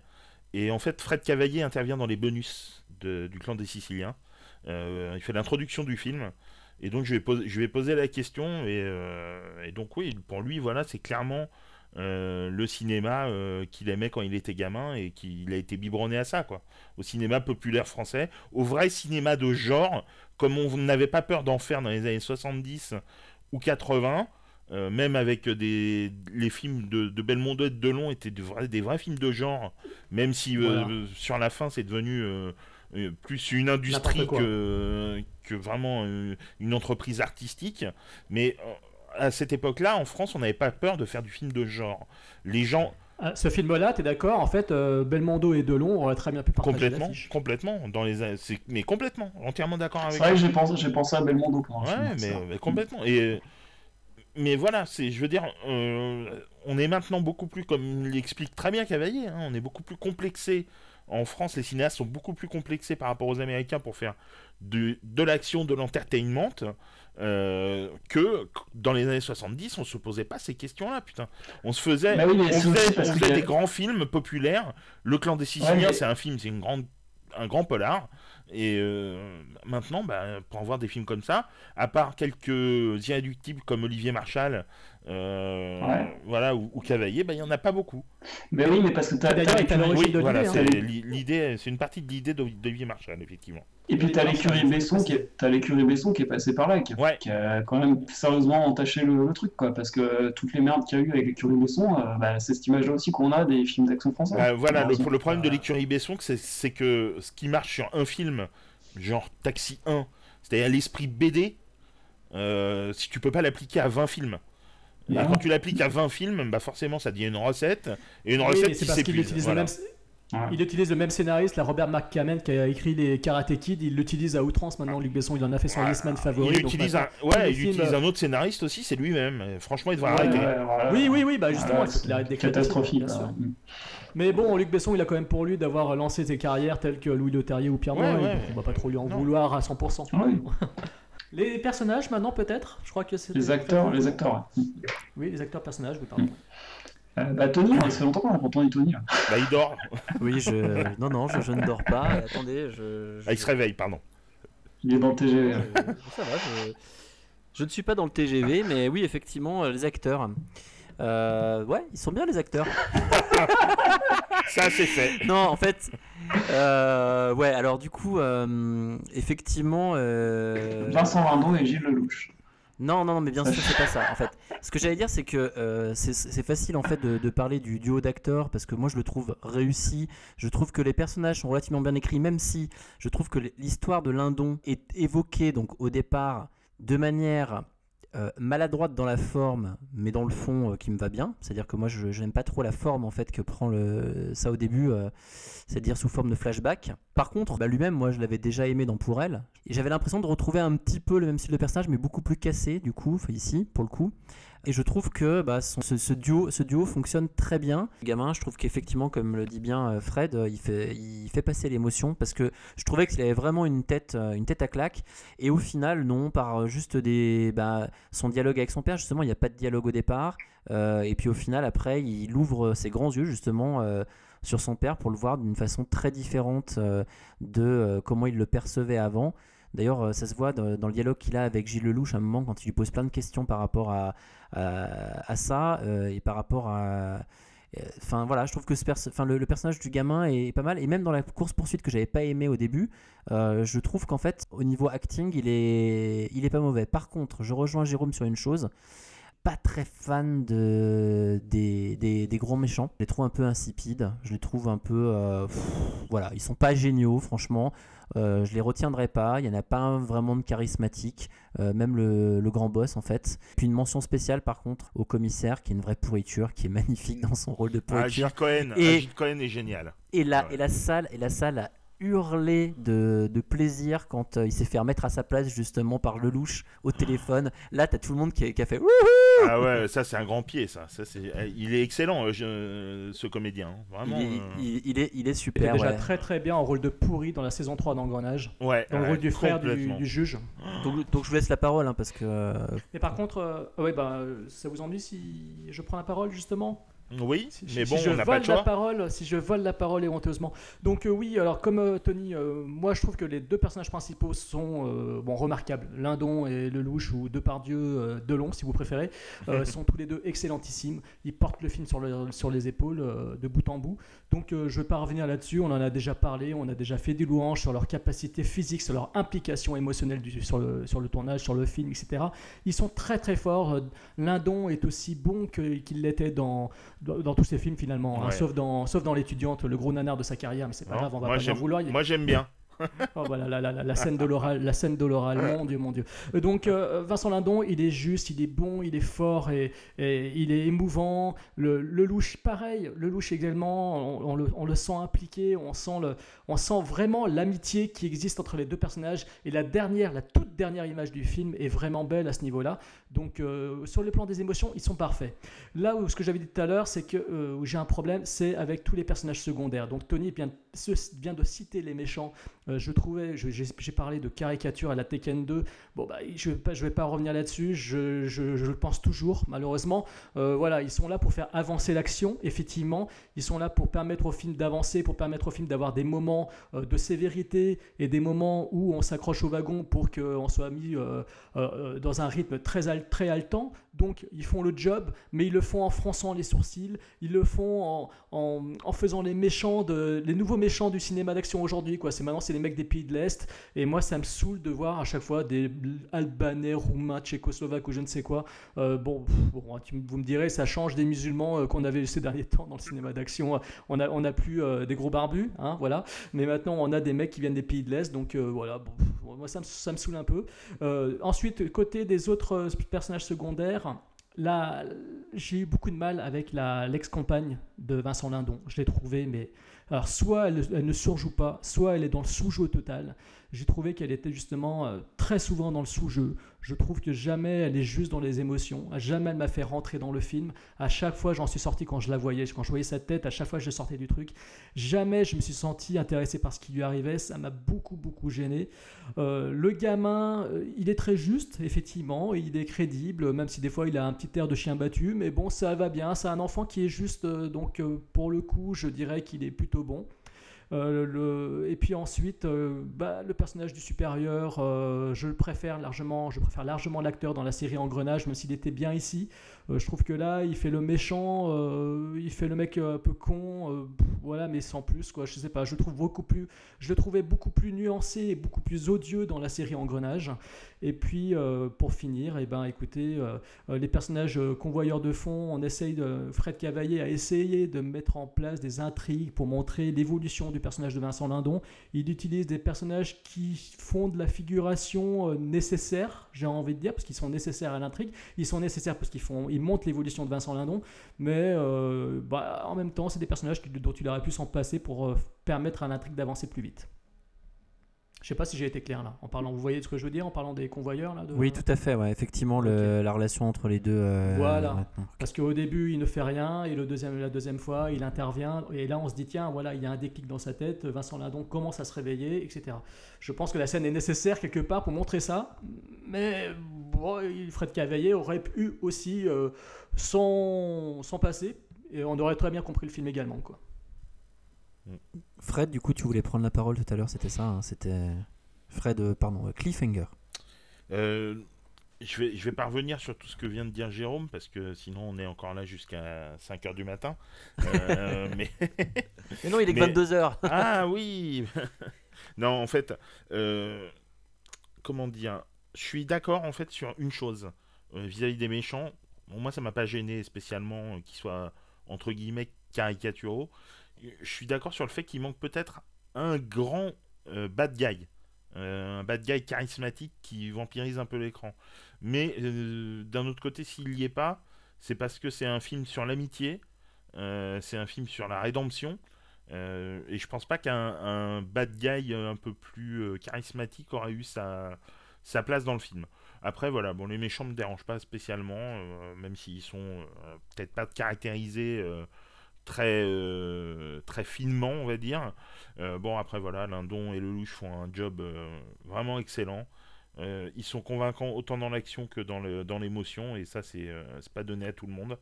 Et en fait, Fred Cavaillé intervient dans les bonus du clan des Siciliens. Il fait l'introduction du film. Et donc, je vais, poser, la question. Et, et donc, oui, pour lui, voilà, c'est clairement euh, le cinéma euh, qu'il aimait quand il était gamin et qu'il a été biberonné à ça, quoi. Au cinéma populaire français, au vrai cinéma de genre, comme on n'avait pas peur d'en faire dans les années 70 ou 80. euh, même avec des les films de, de Belmondo et de Delon étaient de vrais- des vrais films de genre, même si euh, Voilà. sur la fin c'est devenu plus une industrie que, que vraiment une entreprise artistique. Mais à cette époque-là, en France, on n'avait pas peur de faire du film de genre. Les gens, Ah, ce film-là, t'es d'accord En fait, euh, Belmondo et Delon auraient très bien pu partager complètement, complètement, dans les, mais complètement, entièrement d'accord avec C'est vrai que j'ai pensé, j'ai pensé à Belmondo pour un film, Ouais, ça. mais, mais complètement. Et, mais voilà, c'est, je veux dire, euh, on est maintenant beaucoup plus, comme l'explique très bien Cavalier, hein, on est beaucoup plus complexé. En France, les cinéastes sont beaucoup plus complexés par rapport aux Américains pour faire de, de l'action, de l'entertainment, euh, que dans les années 70, on se posait pas ces questions-là, putain. On se faisait, Bah oui, on faisait, on des grands films populaires. Le Clan des Siciliens, mais- c'est un film, c'est une grande, un grand polar. Et euh, maintenant, bah, pour en voir des films comme ça, à part quelques irréductibles comme Olivier Marchal, euh, Ouais. voilà, ou, ou Cavaillé, bah, il y en a pas beaucoup. Mais oui, mais parce que à l'écurie- l'origine Oui, de voilà, l'idée, c'est hein. l'idée, c'est une partie de l'idée d'O- d'Olivier Marchal, effectivement. Et puis t'as Les l'écurie Besson qui est, t'as l'écurie Besson qui est passé par là, qui Ouais. qui a quand même sérieusement entaché le, le truc, quoi. Parce que toutes les merdes qu'il y a eu avec l'écurie Besson, euh, bah, c'est cette image-là aussi qu'on a des films d'action français. Bah, voilà, le, le problème de l'écurie Besson, c'est- c'est que ce qui marche sur un film, genre Taxi 1, c'est-à-dire l'esprit BD, euh, si tu peux pas l'appliquer à 20 films. Et Bah quand tu l'appliques à 20 films, bah forcément ça devient une recette, et une Oui, recette mais c'est qui parce qu'il utilise voilà. le même. Il utilise le même scénariste, la Robert McCammon qui a écrit les Karate Kid, il l'utilise à outrance maintenant. Luc Besson, il en a fait son Voilà. Yes Man favori. Il utilise, maintenant, un, tous ouais, les il films, utilise euh, un autre scénariste aussi, c'est lui-même. Franchement, il devrait Ouais, arrêter. ouais, voilà. Oui, oui, oui, bah justement, Ouais, il faut qu'il arrête des catastrophique. là. Mm. Mais bon, Luc Besson, il a quand même pour lui d'avoir lancé ses carrières telles que Louis Leterrier ou Pierre Ouais, Morin, on va pas trop lui en Non. vouloir à 100%. Les personnages maintenant peut-être Je crois que c'est Les acteurs, les acteurs. ouais. Oui, les acteurs personnages, oui, pardon. Euh, bah Tony, ça fait longtemps qu'on a pas entendu Tony. là. Bah, il dort. Oui, je. Non, non, je, je ne dors pas. Attendez, je. je- Ah, il se réveille, pardon. Il est dans le TGV. Euh, ça va, je... je ne suis pas dans le TGV, mais oui, effectivement, euh, les acteurs. Euh, ouais, ils sont bien les acteurs. Ça, c'est fait. non, en fait, euh, ouais, alors du coup, euh, effectivement. euh, Vincent Lindon et Gilles Lelouch. Non, non, non, mais bien sûr, c'est pas ça. En fait, ce que j'allais dire, c'est que euh, c'est- c'est facile en fait de, de parler du duo d'acteurs parce que moi, je le trouve réussi. Je trouve que les personnages sont relativement bien écrits, même si je trouve que l'histoire de Lindon est évoquée donc au départ de manière euh, maladroite dans la forme, mais dans le fond euh, qui me va bien. C'est-à-dire que moi, je, n'aime pas trop la forme en fait que prend le, ça au début, euh, c'est-à-dire sous forme de flashback. Par contre, bah, lui-même, moi, je l'avais déjà aimé dans Pour elle, et j'avais l'impression de retrouver un petit peu le même style de personnage, mais beaucoup plus cassé du coup, ici pour le coup. Et je trouve que bah, ce, duo, fonctionne très bien. Le gamin, je trouve qu'effectivement, comme le dit bien euh, Fred, euh, il fait, passer l'émotion parce que je trouvais qu'il avait vraiment une tête, euh, à claque. Et au final, non, par juste des, bah, son dialogue avec son père, justement, il n'y a pas de dialogue au départ. Et puis au final, après, il ouvre ses grands yeux, justement, sur son père pour le voir d'une façon très différente de comment il le percevait avant. D'ailleurs, euh, ça se voit dans, le dialogue qu'il a avec Gilles Lelouch à un moment quand il lui pose plein de questions par rapport à, ça euh, et par rapport à, Enfin voilà, je trouve que le, personnage du gamin est pas mal. Et même dans la course poursuite que j'avais pas aimé au début, euh, je trouve qu'en fait, au niveau acting, il est, il est pas mauvais. Par contre, je rejoins Jérôme sur une chose. Pas très fan de, des, des, des gros méchants. Je les trouve un peu insipides. Je les trouve un peu. euh, pff, voilà, ils sont pas géniaux, franchement. Euh, je les retiendrai pas. Il y en a pas vraiment de charismatique. Euh, même le, le grand boss, en fait. Puis une mention spéciale, par contre, au commissaire, qui est une vraie pourriture, qui est magnifique dans son rôle de Ah, pourriture. Gilles Cohen, ah, Et- Gilles Cohen est génial. Et la, et la salle, et la salle a hurlé de, de plaisir quand euh, il s'est fait remettre à sa place justement par Lelouch au téléphone. Là, t'as tout le monde qui a, qui a fait Wouhou Ah ouais, ça c'est un grand pied, ça. ça c'est... eh, Il est excellent, euh, je- ce comédien. hein. Vraiment. il, est, euh, il- il est, il est Il est super. déjà ouais. très très bien en rôle de pourri dans la saison 3 d'Engrenage. Ouais, Dans le ouais, rôle du frère du, juge. Donc, donc je vous laisse la parole hein, parce que. euh, Mais par contre, euh, ouais, bah, euh, ça vous ennuie si je prends la parole justement? Oui, Si- mais si bon, je on n'a vole pas le choix. la parole, si je vole la parole éhonteusement. Donc euh, oui, alors comme euh, Tony, euh, moi je trouve que les deux personnages principaux sont bon remarquables. Lindon et Lelouch ou Depardieu, Delon si vous préférez, sont tous les deux excellentissimes. Ils portent le film sur, le- sur les épaules de bout en bout. Donc euh, je ne vais pas revenir là-dessus. On en a déjà parlé, on a déjà fait des louanges sur leur capacité physique, sur leur implication émotionnelle du- sur, le, sur le tournage, sur le film, etc. Ils sont très très forts. Euh, Lindon est aussi bon qu'il l'était dans, dans, dans tous ses films finalement, hein, sauf dans, sauf dans l'étudiante, le gros nanar de sa carrière, mais c'est pas Non, grave, on va moi, pas en vouloir. Moi j'aime bien. Oh, voilà, la, scène de l'oral, la scène de l'oral, mon Dieu, mon Dieu. Euh, Donc euh, Vincent Lindon, il est juste, il est bon, il est fort et, il est émouvant. Le, louche, pareil, le louche également, on, on le, on le sent impliqué, on sent, le, on sent vraiment l'amitié qui existe entre les deux personnages. Et la dernière, la toute dernière image du film est vraiment belle à ce niveau-là. Donc euh, sur le plan des émotions, ils sont parfaits. Là où ce que j'avais dit tout à l'heure, c'est que euh, j'ai un problème, c'est avec tous les personnages secondaires. Donc Tony vient, vient de citer les méchants. Euh, je trouvais, j'ai parlé de caricature à la Tekken 2. Bon, bah, je ne vais, pas- revenir là-dessus. Je, je- le pense toujours, malheureusement. Voilà, ils sont là pour faire avancer l'action, effectivement. Ils sont là pour permettre au film d'avancer, pour permettre au film d'avoir des moments de sévérité et des moments où on s'accroche au wagon pour qu'on soit mis euh, euh, dans un rythme très, très haletant. Donc, ils font le job, mais ils le font en fronçant les sourcils. Ils le font en, en, faisant les méchants, de, les nouveaux méchants du cinéma d'action aujourd'hui. quoi. C'est maintenant, c'est les mecs des pays de l'Est. Et moi, ça me saoule de voir à chaque fois des Albanais, Roumains, Tchécoslovaques ou je ne sais quoi. Euh, bon, tu- vous me direz, ça change des musulmans euh, qu'on avait ces derniers temps dans le cinéma d'action. On n'a on a plus euh, des gros barbus, hein, voilà. Mais maintenant, on a des mecs qui viennent des pays de l'Est. Donc euh, voilà, moi, ça me, ça me saoule un peu. Euh, ensuite, côté des autres euh, personnages secondaires, là, j'ai eu beaucoup de mal avec l'ex-compagne de Vincent Lindon. Je l'ai trouvée, mais soit elle, elle ne surjoue pas, soit elle est dans le sous-jeu total. J'ai trouvé qu'elle était justement euh, très souvent dans le sous-jeu. Je trouve que jamais elle est juste dans les émotions. Jamais elle m'a fait rentrer dans le film. À chaque fois, j'en suis sorti quand je la voyais, quand je voyais sa tête. À chaque fois, je sortais du truc. Jamais je me suis senti intéressé par ce qui lui arrivait. Ça m'a beaucoup, beaucoup gêné. Euh, le gamin, euh, il est très juste, effectivement. Il est crédible, même si des fois il a un petit air de chien battu. Mais bon, ça va bien. C'est un enfant qui est juste. euh, donc, pour le coup, je dirais qu'il est plutôt bon. Euh, et puis ensuite, euh, bah, le personnage du supérieur, euh, je le préfère largement. Je préfère largement l'acteur dans la série Engrenage, même s'il était bien ici. Euh, je trouve que là, il fait le méchant, euh, il fait le mec euh, un peu con, voilà, mais sans plus quoi. Je sais pas. Je trouve beaucoup plus, je le trouvais beaucoup plus nuancé et beaucoup plus odieux dans la série Engrenage. Et puis pour finir, et ben écoutez, les personnages convoyeurs de fond, on essaye de Fred Cavaillé a essayé de mettre en place des intrigues pour montrer l'évolution du personnage de Vincent Lindon. Il utilise des personnages qui font de la figuration nécessaire, j'ai envie de dire, parce qu'ils sont nécessaires à l'intrigue. Ils sont nécessaires parce qu'ils font, ils montrent l'évolution de Vincent Lindon, mais euh, bah, en même temps, c'est des personnages dont il aurait pu s'en passer pour euh, permettre à l'intrigue d'avancer plus vite. Je sais pas si j'ai été clair là, en parlant. Vous voyez ce que je veux dire en parlant des convoyeurs là de- Oui, tout à fait. Ouais. Effectivement, le- la relation entre les deux. euh, Voilà. Parce qu'au début, il ne fait rien, et le deuxième, la deuxième fois, il intervient, et là, on se dit, tiens, voilà, il y a un déclic dans sa tête, Vincent Lindon commence à se réveiller, etc. Je pense que la scène est nécessaire quelque part pour montrer ça, mais bon, Fred Cavaillé aurait pu aussi euh, s'en passer, et on aurait très bien compris le film également, quoi. Fred, du coup, tu voulais prendre la parole tout à l'heure, c'était ça. hein, c'était Fred, euh, pardon, euh, Cliffhanger. Euh, je vais, je vais pas revenir sur tout ce que vient de dire Jérôme parce que sinon on est encore là jusqu'à 5h du matin. Euh, mais... mais non, il est que Mais- 22h. ah oui Non, en fait, euh, comment dire Je suis d'accord en fait sur une chose euh, vis-à-vis des méchants. Bon, moi, ça m'a pas gêné spécialement qu'ils soient entre guillemets caricaturaux. Je suis d'accord sur le fait qu'il manque peut-être un grand euh, bad guy. Euh, un bad guy charismatique qui vampirise un peu l'écran. Mais euh, d'un autre côté, s'il n'y est pas, c'est parce que c'est un film sur l'amitié, c'est un film sur la rédemption. et je pense pas qu'un un bad guy un peu plus charismatique aurait eu sa, sa place dans le film. Après, voilà, bon, les méchants me dérangent pas spécialement, même s'ils sont peut-être pas caractérisés très, euh, très finement, on va dire. Euh, bon, après, voilà, Lindon et Lelouch font un job euh, vraiment excellent. Ils sont convaincants autant dans l'action que dans l'émotion, et ça, c'est pas donné à tout le monde.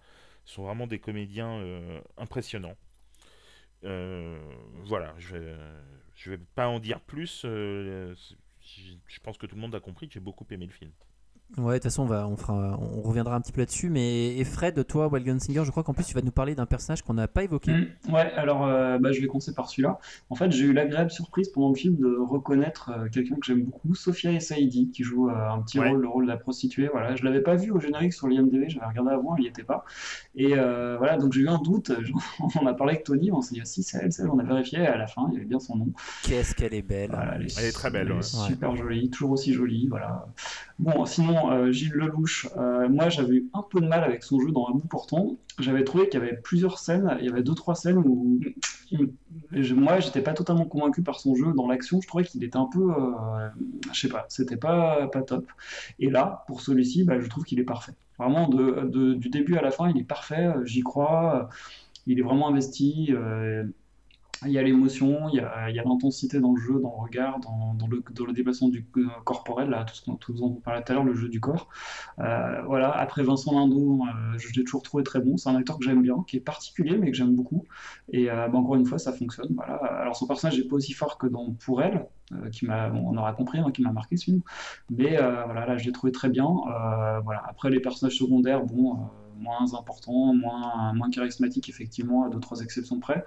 Ce sont vraiment des comédiens impressionnants. Voilà, je vais, je vais pas en dire plus. je pense que tout le monde a compris que j'ai beaucoup aimé le film. Ouais, de toute façon, on, va, on, fera, on reviendra un petit peu là-dessus. Mais et Fred, toi, Gunslinger, je crois qu'en plus, tu vas nous parler d'un personnage qu'on n'a pas évoqué. Mm, Ouais, alors euh, bah, je vais commencer par celui-là. En fait, j'ai eu l'agréable surprise pendant le film de reconnaître euh, quelqu'un que j'aime beaucoup, Sophia Essaidi, qui joue euh, un petit Ouais. rôle, le rôle de la prostituée. Voilà, je l'avais pas vu au générique sur l'IMDb, j'avais regardé avant, elle n'y était pas. Et euh, voilà, donc j'ai eu un doute. On en a parlé avec Tony, on s'est dit ah, si c'est elle, c'est elle. On a vérifié et à la fin, il y avait bien son nom. Qu'est-ce qu'elle est belle. Voilà, Elle est très belle, elle est ouais. super jolie, toujours aussi jolie, voilà. Bon, sinon, euh, Gilles Lelouch, euh, moi j'avais eu un peu de mal avec son jeu dans Un bout portant. J'avais trouvé qu'il y avait plusieurs scènes, il y avait deux trois scènes où je- moi j'étais pas totalement convaincu par son jeu dans l'action. Je trouvais qu'il était un peu, euh, je sais pas, c'était pas pas top. Et là, pour celui-ci, bah, je trouve qu'il est parfait. Vraiment, du début à la fin, il est parfait. euh, J'y crois. Il est vraiment investi. Il y a l'émotion, il y a, l'intensité dans le jeu, dans le regard, dans, le, dans le déplacement du euh, corporel, là, tout ce dont on parlait tout à l'heure, le jeu du corps. Euh, voilà. Après Vincent Lindon, euh, je l'ai toujours trouvé très bon. C'est un acteur que j'aime bien, qui est particulier, mais que j'aime beaucoup. Et euh, bah, encore une fois, ça fonctionne. Voilà. Alors son personnage n'est pas aussi fort que dans Pour elle, qui m'a, on aura compris, hein, qui m'a marqué ce film. Mais voilà, là, je l'ai trouvé très bien. Voilà. Après les personnages secondaires, bon, moins importants, moins, moins charismatiques, effectivement, à deux trois exceptions près.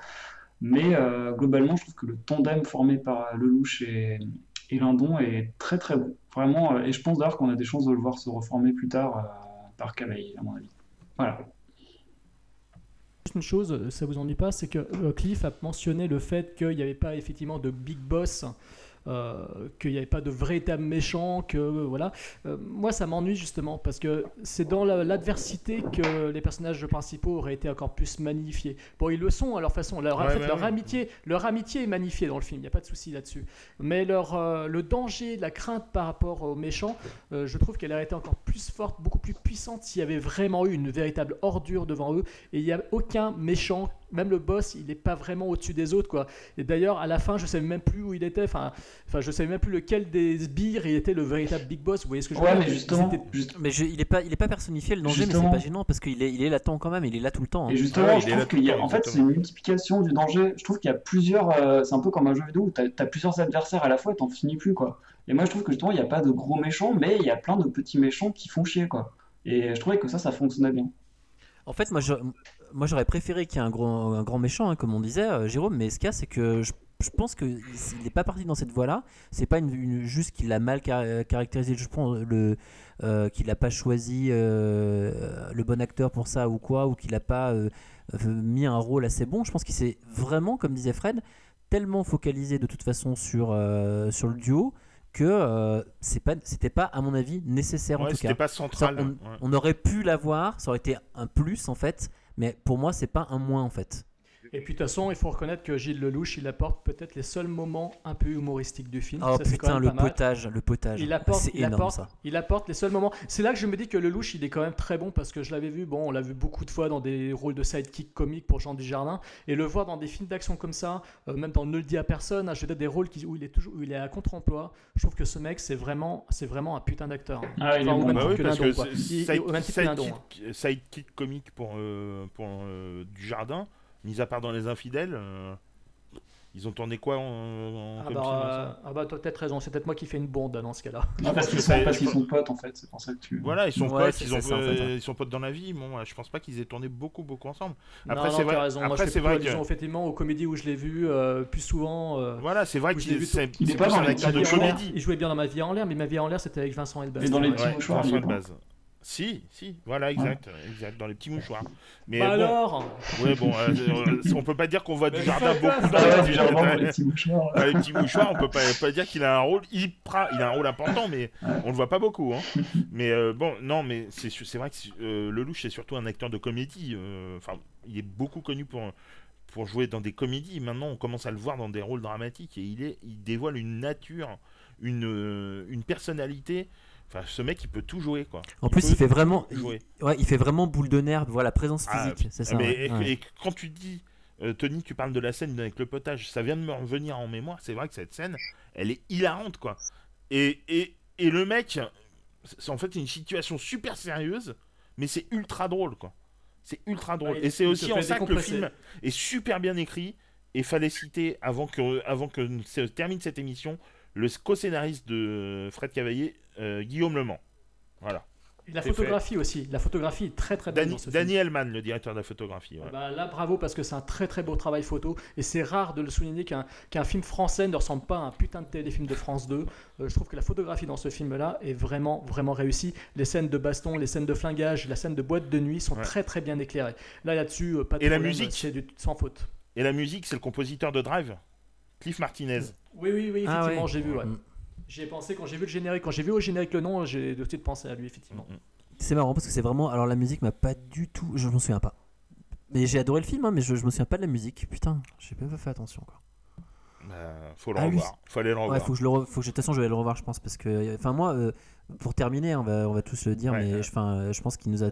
Mais euh, globalement, je trouve que le tandem formé par Lelouch et, et Lindon est très très bon. Vraiment, euh, et je pense d'ailleurs qu'on a des chances de le voir se reformer plus tard euh, par Cavaillé, à mon avis. Voilà. Une chose, ça vous ennuie pas, c'est que Cliff a mentionné le fait qu'il n'y avait pas effectivement de big boss, qu'il n'y avait pas de véritable méchant, que euh, voilà. Euh, moi, ça m'ennuie justement parce que c'est dans la- l'adversité que les personnages principaux auraient été encore plus magnifiés. Bon, ils le sont à leur façon. Leur, en fait, ouais, leur ouais. amitié, leur amitié est magnifiée dans le film. Il n'y a pas de souci là-dessus. Mais leur, euh, le danger, la crainte par rapport aux méchants, euh, je trouve qu'elle aurait été encore plus forte, beaucoup plus puissante s'il y avait vraiment eu une véritable ordure devant eux. Et il n'y a aucun méchant, même le boss, il n'est pas vraiment au-dessus des autres. quoi. Et d'ailleurs, à la fin, je ne savais même plus où il était. Enfin, enfin je ne savais même plus lequel des sbires il était le véritable Big Boss. Vous voyez ce que je veux Ouais, dire mais justement, juste- Mais je- il est pas, il est pas personnifié le danger, mais Justement. c'est pas gênant parce qu'il est, il est latent quand même. Il est là tout le temps. hein. Et justement, Ah ouais, je trouve qu'il y a, temps, en fait, c'est une multiplication du danger. Je trouve qu'il y a plusieurs. euh, c'est un peu comme un jeu vidéo où tu as, plusieurs adversaires à la fois et t'en finis plus, quoi. Et moi, je trouve que justement, il n'y a pas de gros méchants, mais il y a plein de petits méchants qui font chier, quoi. Et je trouvais que ça, ça fonctionnait bien. En fait, moi, je- moi j'aurais préféré qu'il y ait un, gros, un grand méchant, hein, comme on disait, euh, Jérôme, mais ce qu'il y a, c'est que je, je pense qu'il n'est pas parti dans cette voie-là. C'est pas une, une- juste qu'il l'a mal car- caractérisé, je pense, le, euh, qu'il n'a pas choisi euh, le bon acteur pour ça ou quoi, ou qu'il n'a pas euh, euh, mis un rôle assez bon. Je pense qu'il s'est vraiment, comme disait Fred, tellement focalisé de toute façon sur, euh, sur le duo que euh, c'est pas, c'était pas, à mon avis, nécessaire en Ouais, tout c'était cas. pas Ça, central. on, ouais. on aurait pu l'avoir, ça aurait été un plus en fait, mais pour moi c'est pas un moins en fait. Et puis de toute façon, il faut reconnaître que Gilles Lelouch, il apporte peut-être les seuls moments un peu humoristiques du film. Oh Ça, quand putain même le potage, le potage, Il apporte, c'est il, énorme apporte, ça. il apporte les seuls moments. C'est là que je me dis que Lelouch, il est quand même très bon parce que je l'avais vu, bon, on l'a vu beaucoup de fois dans des rôles de sidekick comique pour Jean Dujardin. Et le voir dans des films d'action comme ça, euh, même dans Ne le dis à personne, hein, je veux dire des rôles qui- où, il est toujours, où il est à contre-emploi, je trouve que ce mec, c'est vraiment, c'est vraiment un putain d'acteur. hein. Ah, il est Enfin, bon. même Bah titre oui, que parce que hein. sidekick, sidekick comique pour, euh, pour euh, du jardin, mis à part dans les infidèles, euh, Ils ont tourné quoi en, en Ah comme bah, film euh, ah bah t'as peut-être raison, c'est peut-être moi qui fais une bonde dans ce cas-là. Non, parce qu'ils sont, parce qu'ils sont potes en fait, c'est pour ça que tu. Voilà, ils sont Ouais, potes, c'est ils, ça, ont, ça, en fait, euh, ils sont potes dans la vie. Bon, je pense pas qu'ils aient tourné beaucoup, beaucoup ensemble. Non, Après, non, c'est t'as vrai, raison. Après, c'est vrai que. effectivement aux comédies où je l'ai vu euh, plus souvent. euh, Voilà, c'est vrai où que je l'ai vu c'est tout- Il est pas dans les acteur de petits mouchoirs. comédie. Il jouait bien dans Ma vie en l'air, mais Ma vie en l'air, c'était avec Vincent Elbaz. Mais dans les petits mouchoirs, Est. Si, si, voilà, exact, exact, dans les petits mouchoirs. Mais Bah bon, alors ouais, bon, euh, euh, on peut pas dire qu'on voit du jardin beaucoup dans ouais, les du jardin dans les petits mouchoirs. Dans les petits mouchoirs, on peut pas, pas dire qu'il a un rôle hyper, il a un rôle important, mais on le voit pas beaucoup. Hein. Mais euh, bon, non, mais c'est vrai que euh, Lelouch c'est surtout un acteur de comédie. euh, Enfin, il est beaucoup connu pour pour jouer dans des comédies. Maintenant, on commence à le voir dans des rôles dramatiques et il est, il dévoile une nature, une une personnalité. Enfin, ce mec, il peut tout jouer, quoi. En plus, il fait vraiment, il, ouais, il fait vraiment boule de nerf. Voilà, présence Ah, physique, c'est ça. mais ouais. et, quand tu dis, euh, Tony, tu parles de la scène avec le potage, ça vient de me revenir en mémoire. C'est vrai que cette scène, elle est hilarante, quoi. Et, et, et le mec, c'est en fait une situation super sérieuse, mais c'est ultra drôle, quoi. C'est ultra drôle. Ouais, et c'est aussi en ça que le film est super bien écrit. Et fallait citer, avant que, avant que se termine cette émission, le co-scénariste de Fred Cavaillé, Guillaume Le Mans. Voilà. Et La photographie aussi. La photographie est très très belle Dani- dans ce film. Danny Elman, le directeur de la photographie. voilà. Bah, là, bravo, parce que c'est un très très beau travail photo. Et c'est rare de le souligner qu'un qu'un film français ne ressemble pas à un putain de téléfilm de France 2. Euh, je trouve que la photographie dans ce film-là est vraiment vraiment réussie. Les scènes de baston, les scènes de flingage, la scène de boîte de nuit sont Ouais. très très bien éclairées. Là, là-dessus, euh, pas de Et la musique c'est du- sans faute. Et la musique, c'est le compositeur de Drive, Cliff Martinez. Oui, oui, oui, Ah effectivement, ouais. j'ai vu. Ouais. Mm. J'y ai pensé quand j'ai vu le générique. Quand j'ai vu au générique le nom, j'ai de suite pensé à lui, effectivement. C'est marrant parce que c'est vraiment. Alors la musique m'a pas du tout. Je m'en souviens pas. Mais j'ai adoré le film, hein, mais je, je me souviens pas de la musique. Putain, j'ai pas fait attention. Quoi. Bah, faut le Ah, lui, revoir. Faut aller le revoir. Ouais, faut que je le. re- Faut que je- de toute façon, je vais le revoir, je pense, parce que. Enfin moi, euh, pour terminer, on va, on va tous le dire, Ouais, mais ouais. je- enfin, euh, je pense qu'il nous a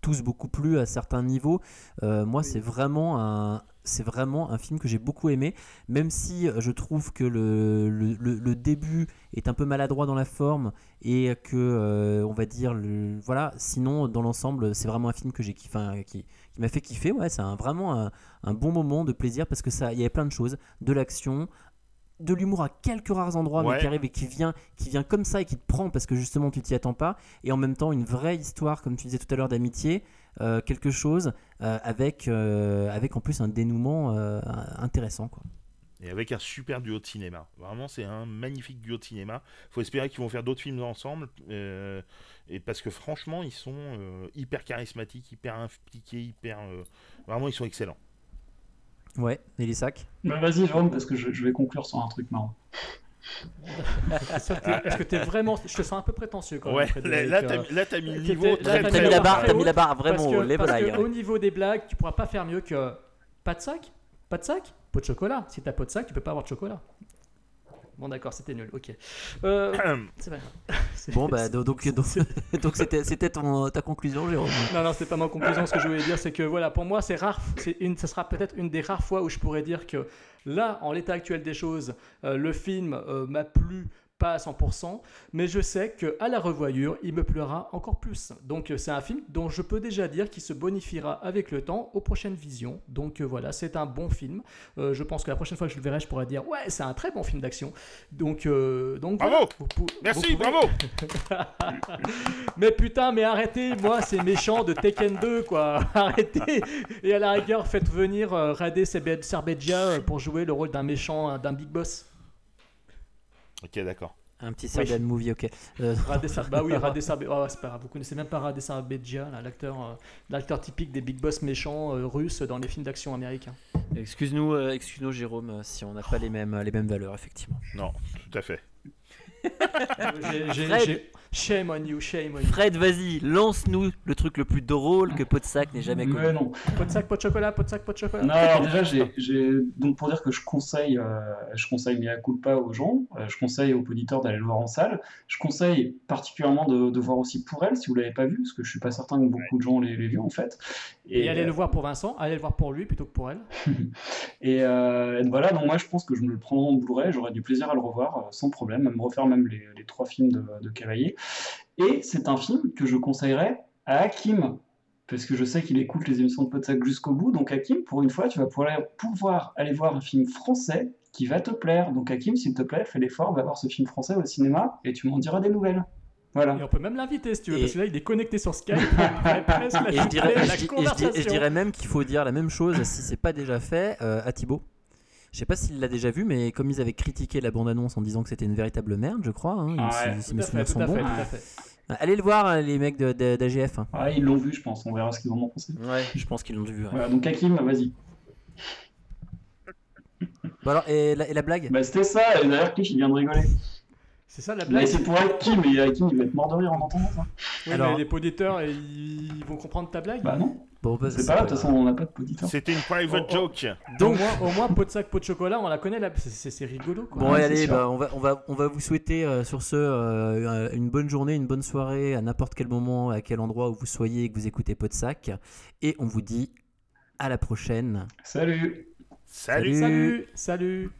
tous beaucoup plu à certains niveaux. Euh, moi, c'est vraiment un. C'est vraiment un film que j'ai beaucoup aimé, même si euh, je trouve que le, le, le- début est un peu maladroit dans la forme et que, euh, on va dire, le, voilà. Sinon, dans l'ensemble, c'est vraiment un film que j'ai kiffé, qui, qui m'a fait kiffer. Ouais, c'est un- vraiment un, un bon moment de plaisir parce que ça, il y avait plein de choses, de l'action, de l'humour à quelques rares endroits, Ouais. mais qui arrive et qui vient, qui vient comme ça et qui te prend parce que justement tu t'y attends pas. Et en même temps, une vraie histoire, comme tu disais tout à l'heure, d'amitié, euh, quelque chose euh, avec, euh, avec en plus un dénouement intéressant. Quoi. Et avec un super duo de cinéma. Vraiment, c'est un magnifique duo de cinéma. Faut espérer qu'ils vont faire d'autres films ensemble. et parce que franchement, ils sont hyper charismatiques, hyper impliqués, hyper. vraiment, ils sont excellents. Ouais, et les sacs Bah vas-y, Jérôme, parce que je, je vais conclure sur un truc marrant. Est-ce que- t'es vraiment. Je te sens un peu prétentieux quand même. Ouais, là, là, t'as mis le niveau là, très, mis la barre, t'as mis la barre parce vraiment que- au level parce que. Au niveau des blagues, tu pourras pas faire mieux que. Pas de sac Pas de sac Pot de chocolat. Si t'as pas de sac, tu peux pas avoir de chocolat. Bon, d'accord, c'était nul, ok. Euh, c'est pas grave. Bon, bah donc donc donc donc c'était c'était ton- ta conclusion, Jérôme. Non, non, c'était pas ma conclusion. Ce que je voulais dire, c'est que voilà, pour moi, c'est rare. C'est une, ce sera peut-être une des rares fois où je pourrais dire que là, en l'état actuel des choses, euh, le film euh, m'a plu pas à 100%, mais je sais que à la revoyure, il me plaira encore plus. Donc euh, c'est un film dont je peux déjà dire qu'il se bonifiera avec le temps aux prochaines visions. Donc euh, voilà, c'est un bon film. Euh, je pense que la prochaine fois que je le verrai, je pourrais dire ouais, c'est un très bon film d'action. Donc euh, donc Bravo voilà, vous pou- Merci, vous pouvez- bravo mais putain, mais arrêtez, moi c'est méchant de Tekken 2 quoi. Arrêtez. Et à la rigueur, faites venir Radé Serbedja pour jouer le rôle d'un méchant, d'un big boss. Ok, d'accord. Un petit Serbian movie, ok. Euh, bah oui, Serbedja. Oh, c'est pas grave, vous connaissez même pas Radé Serbedja, là, l'acteur, euh, l'acteur typique des big boss méchants euh, russes dans les films d'action américains. Excuse-nous, euh, excuse-nous, Jérôme, euh, si on n'a pas les mêmes les mêmes valeurs, effectivement. Non, tout à fait. J'ai- j'ai- Fred. j'ai- Shame on you, shame on you. Fred, vas-y, lance-nous le truc le plus drôle que Podsac n'ait jamais connu. Mais non. Pot de sac, pot de chocolat, pot de sac, pot de chocolat. Non, alors déjà, j'ai, donc pour dire que je conseille, euh, je conseille Mea Culpa aux gens, euh, je conseille aux auditeurs d'aller le voir en salle, je conseille particulièrement de, de voir aussi Pour elle, si vous l'avez pas vu, parce que je suis pas certain que beaucoup de gens l'aient vu en fait. Et, allez euh, le voir pour Vincent, allez le voir pour lui plutôt que pour elle. Et, euh, et voilà, donc moi je pense que je me le prendrai en Blu-ray, j'aurai du plaisir à le revoir euh, sans problème, à me refaire même les, les trois films de, de Cavalier. Et c'est un film que je conseillerais à Hakim. parce que je sais qu'il écoute les émissions de Podsac jusqu'au bout. Donc Hakim, pour une fois, tu vas pouvoir, pouvoir aller voir un film français qui va te plaire. Donc Hakim, s'il te plaît, fais l'effort, va voir ce film français au cinéma et tu m'en diras des nouvelles. Voilà. Et on peut même l'inviter si tu veux, Et- parce que là il est connecté sur Skype. Et je dirais, à et la je dis- et je dis- et je conversation. dirais même qu'il faut dire la même chose si c'est pas déjà fait euh, à Thibaut. Je sais pas s'il l'a déjà vu, mais comme ils avaient critiqué la bande-annonce en disant que c'était une véritable merde, je crois, hein, Ah si, ouais, si mes souvenirs sont bons. Allez le voir, hein, les mecs d'AGF. Ah, ils l'ont vu, je pense. On verra ce qu'ils en ont pensé. Ouais, je pense qu'ils l'ont vu. ouais. Voilà, donc Hakim, vas-y. Bon alors, et la, et la blague? Bah, c'était ça. Et d'ailleurs, Cliff, il vient de rigoler. C'est ça la Mais blague. c'est pour Hakim, et Hakim, il va être mort de rire en entendant ça. Oui, Alors- mais les auditeurs, ils vont comprendre ta blague. Bah non, Bon, bah, c'est pas grave, de toute façon, on n'a pas de poditeur. C'était une private Oh, oh. joke. Donc, au moins, au moins, pot de sac, pot de chocolat, on la connaît là. C'est- rigolo quoi. Bon, Ouais, allez, bah, on, va, on, va, on va vous souhaiter euh, sur ce euh, une bonne journée, une bonne soirée à n'importe quel moment, à quel endroit où vous soyez et que vous écoutez Podsac. Et on vous dit à la prochaine. Salut Salut. Salut. Salut, salut.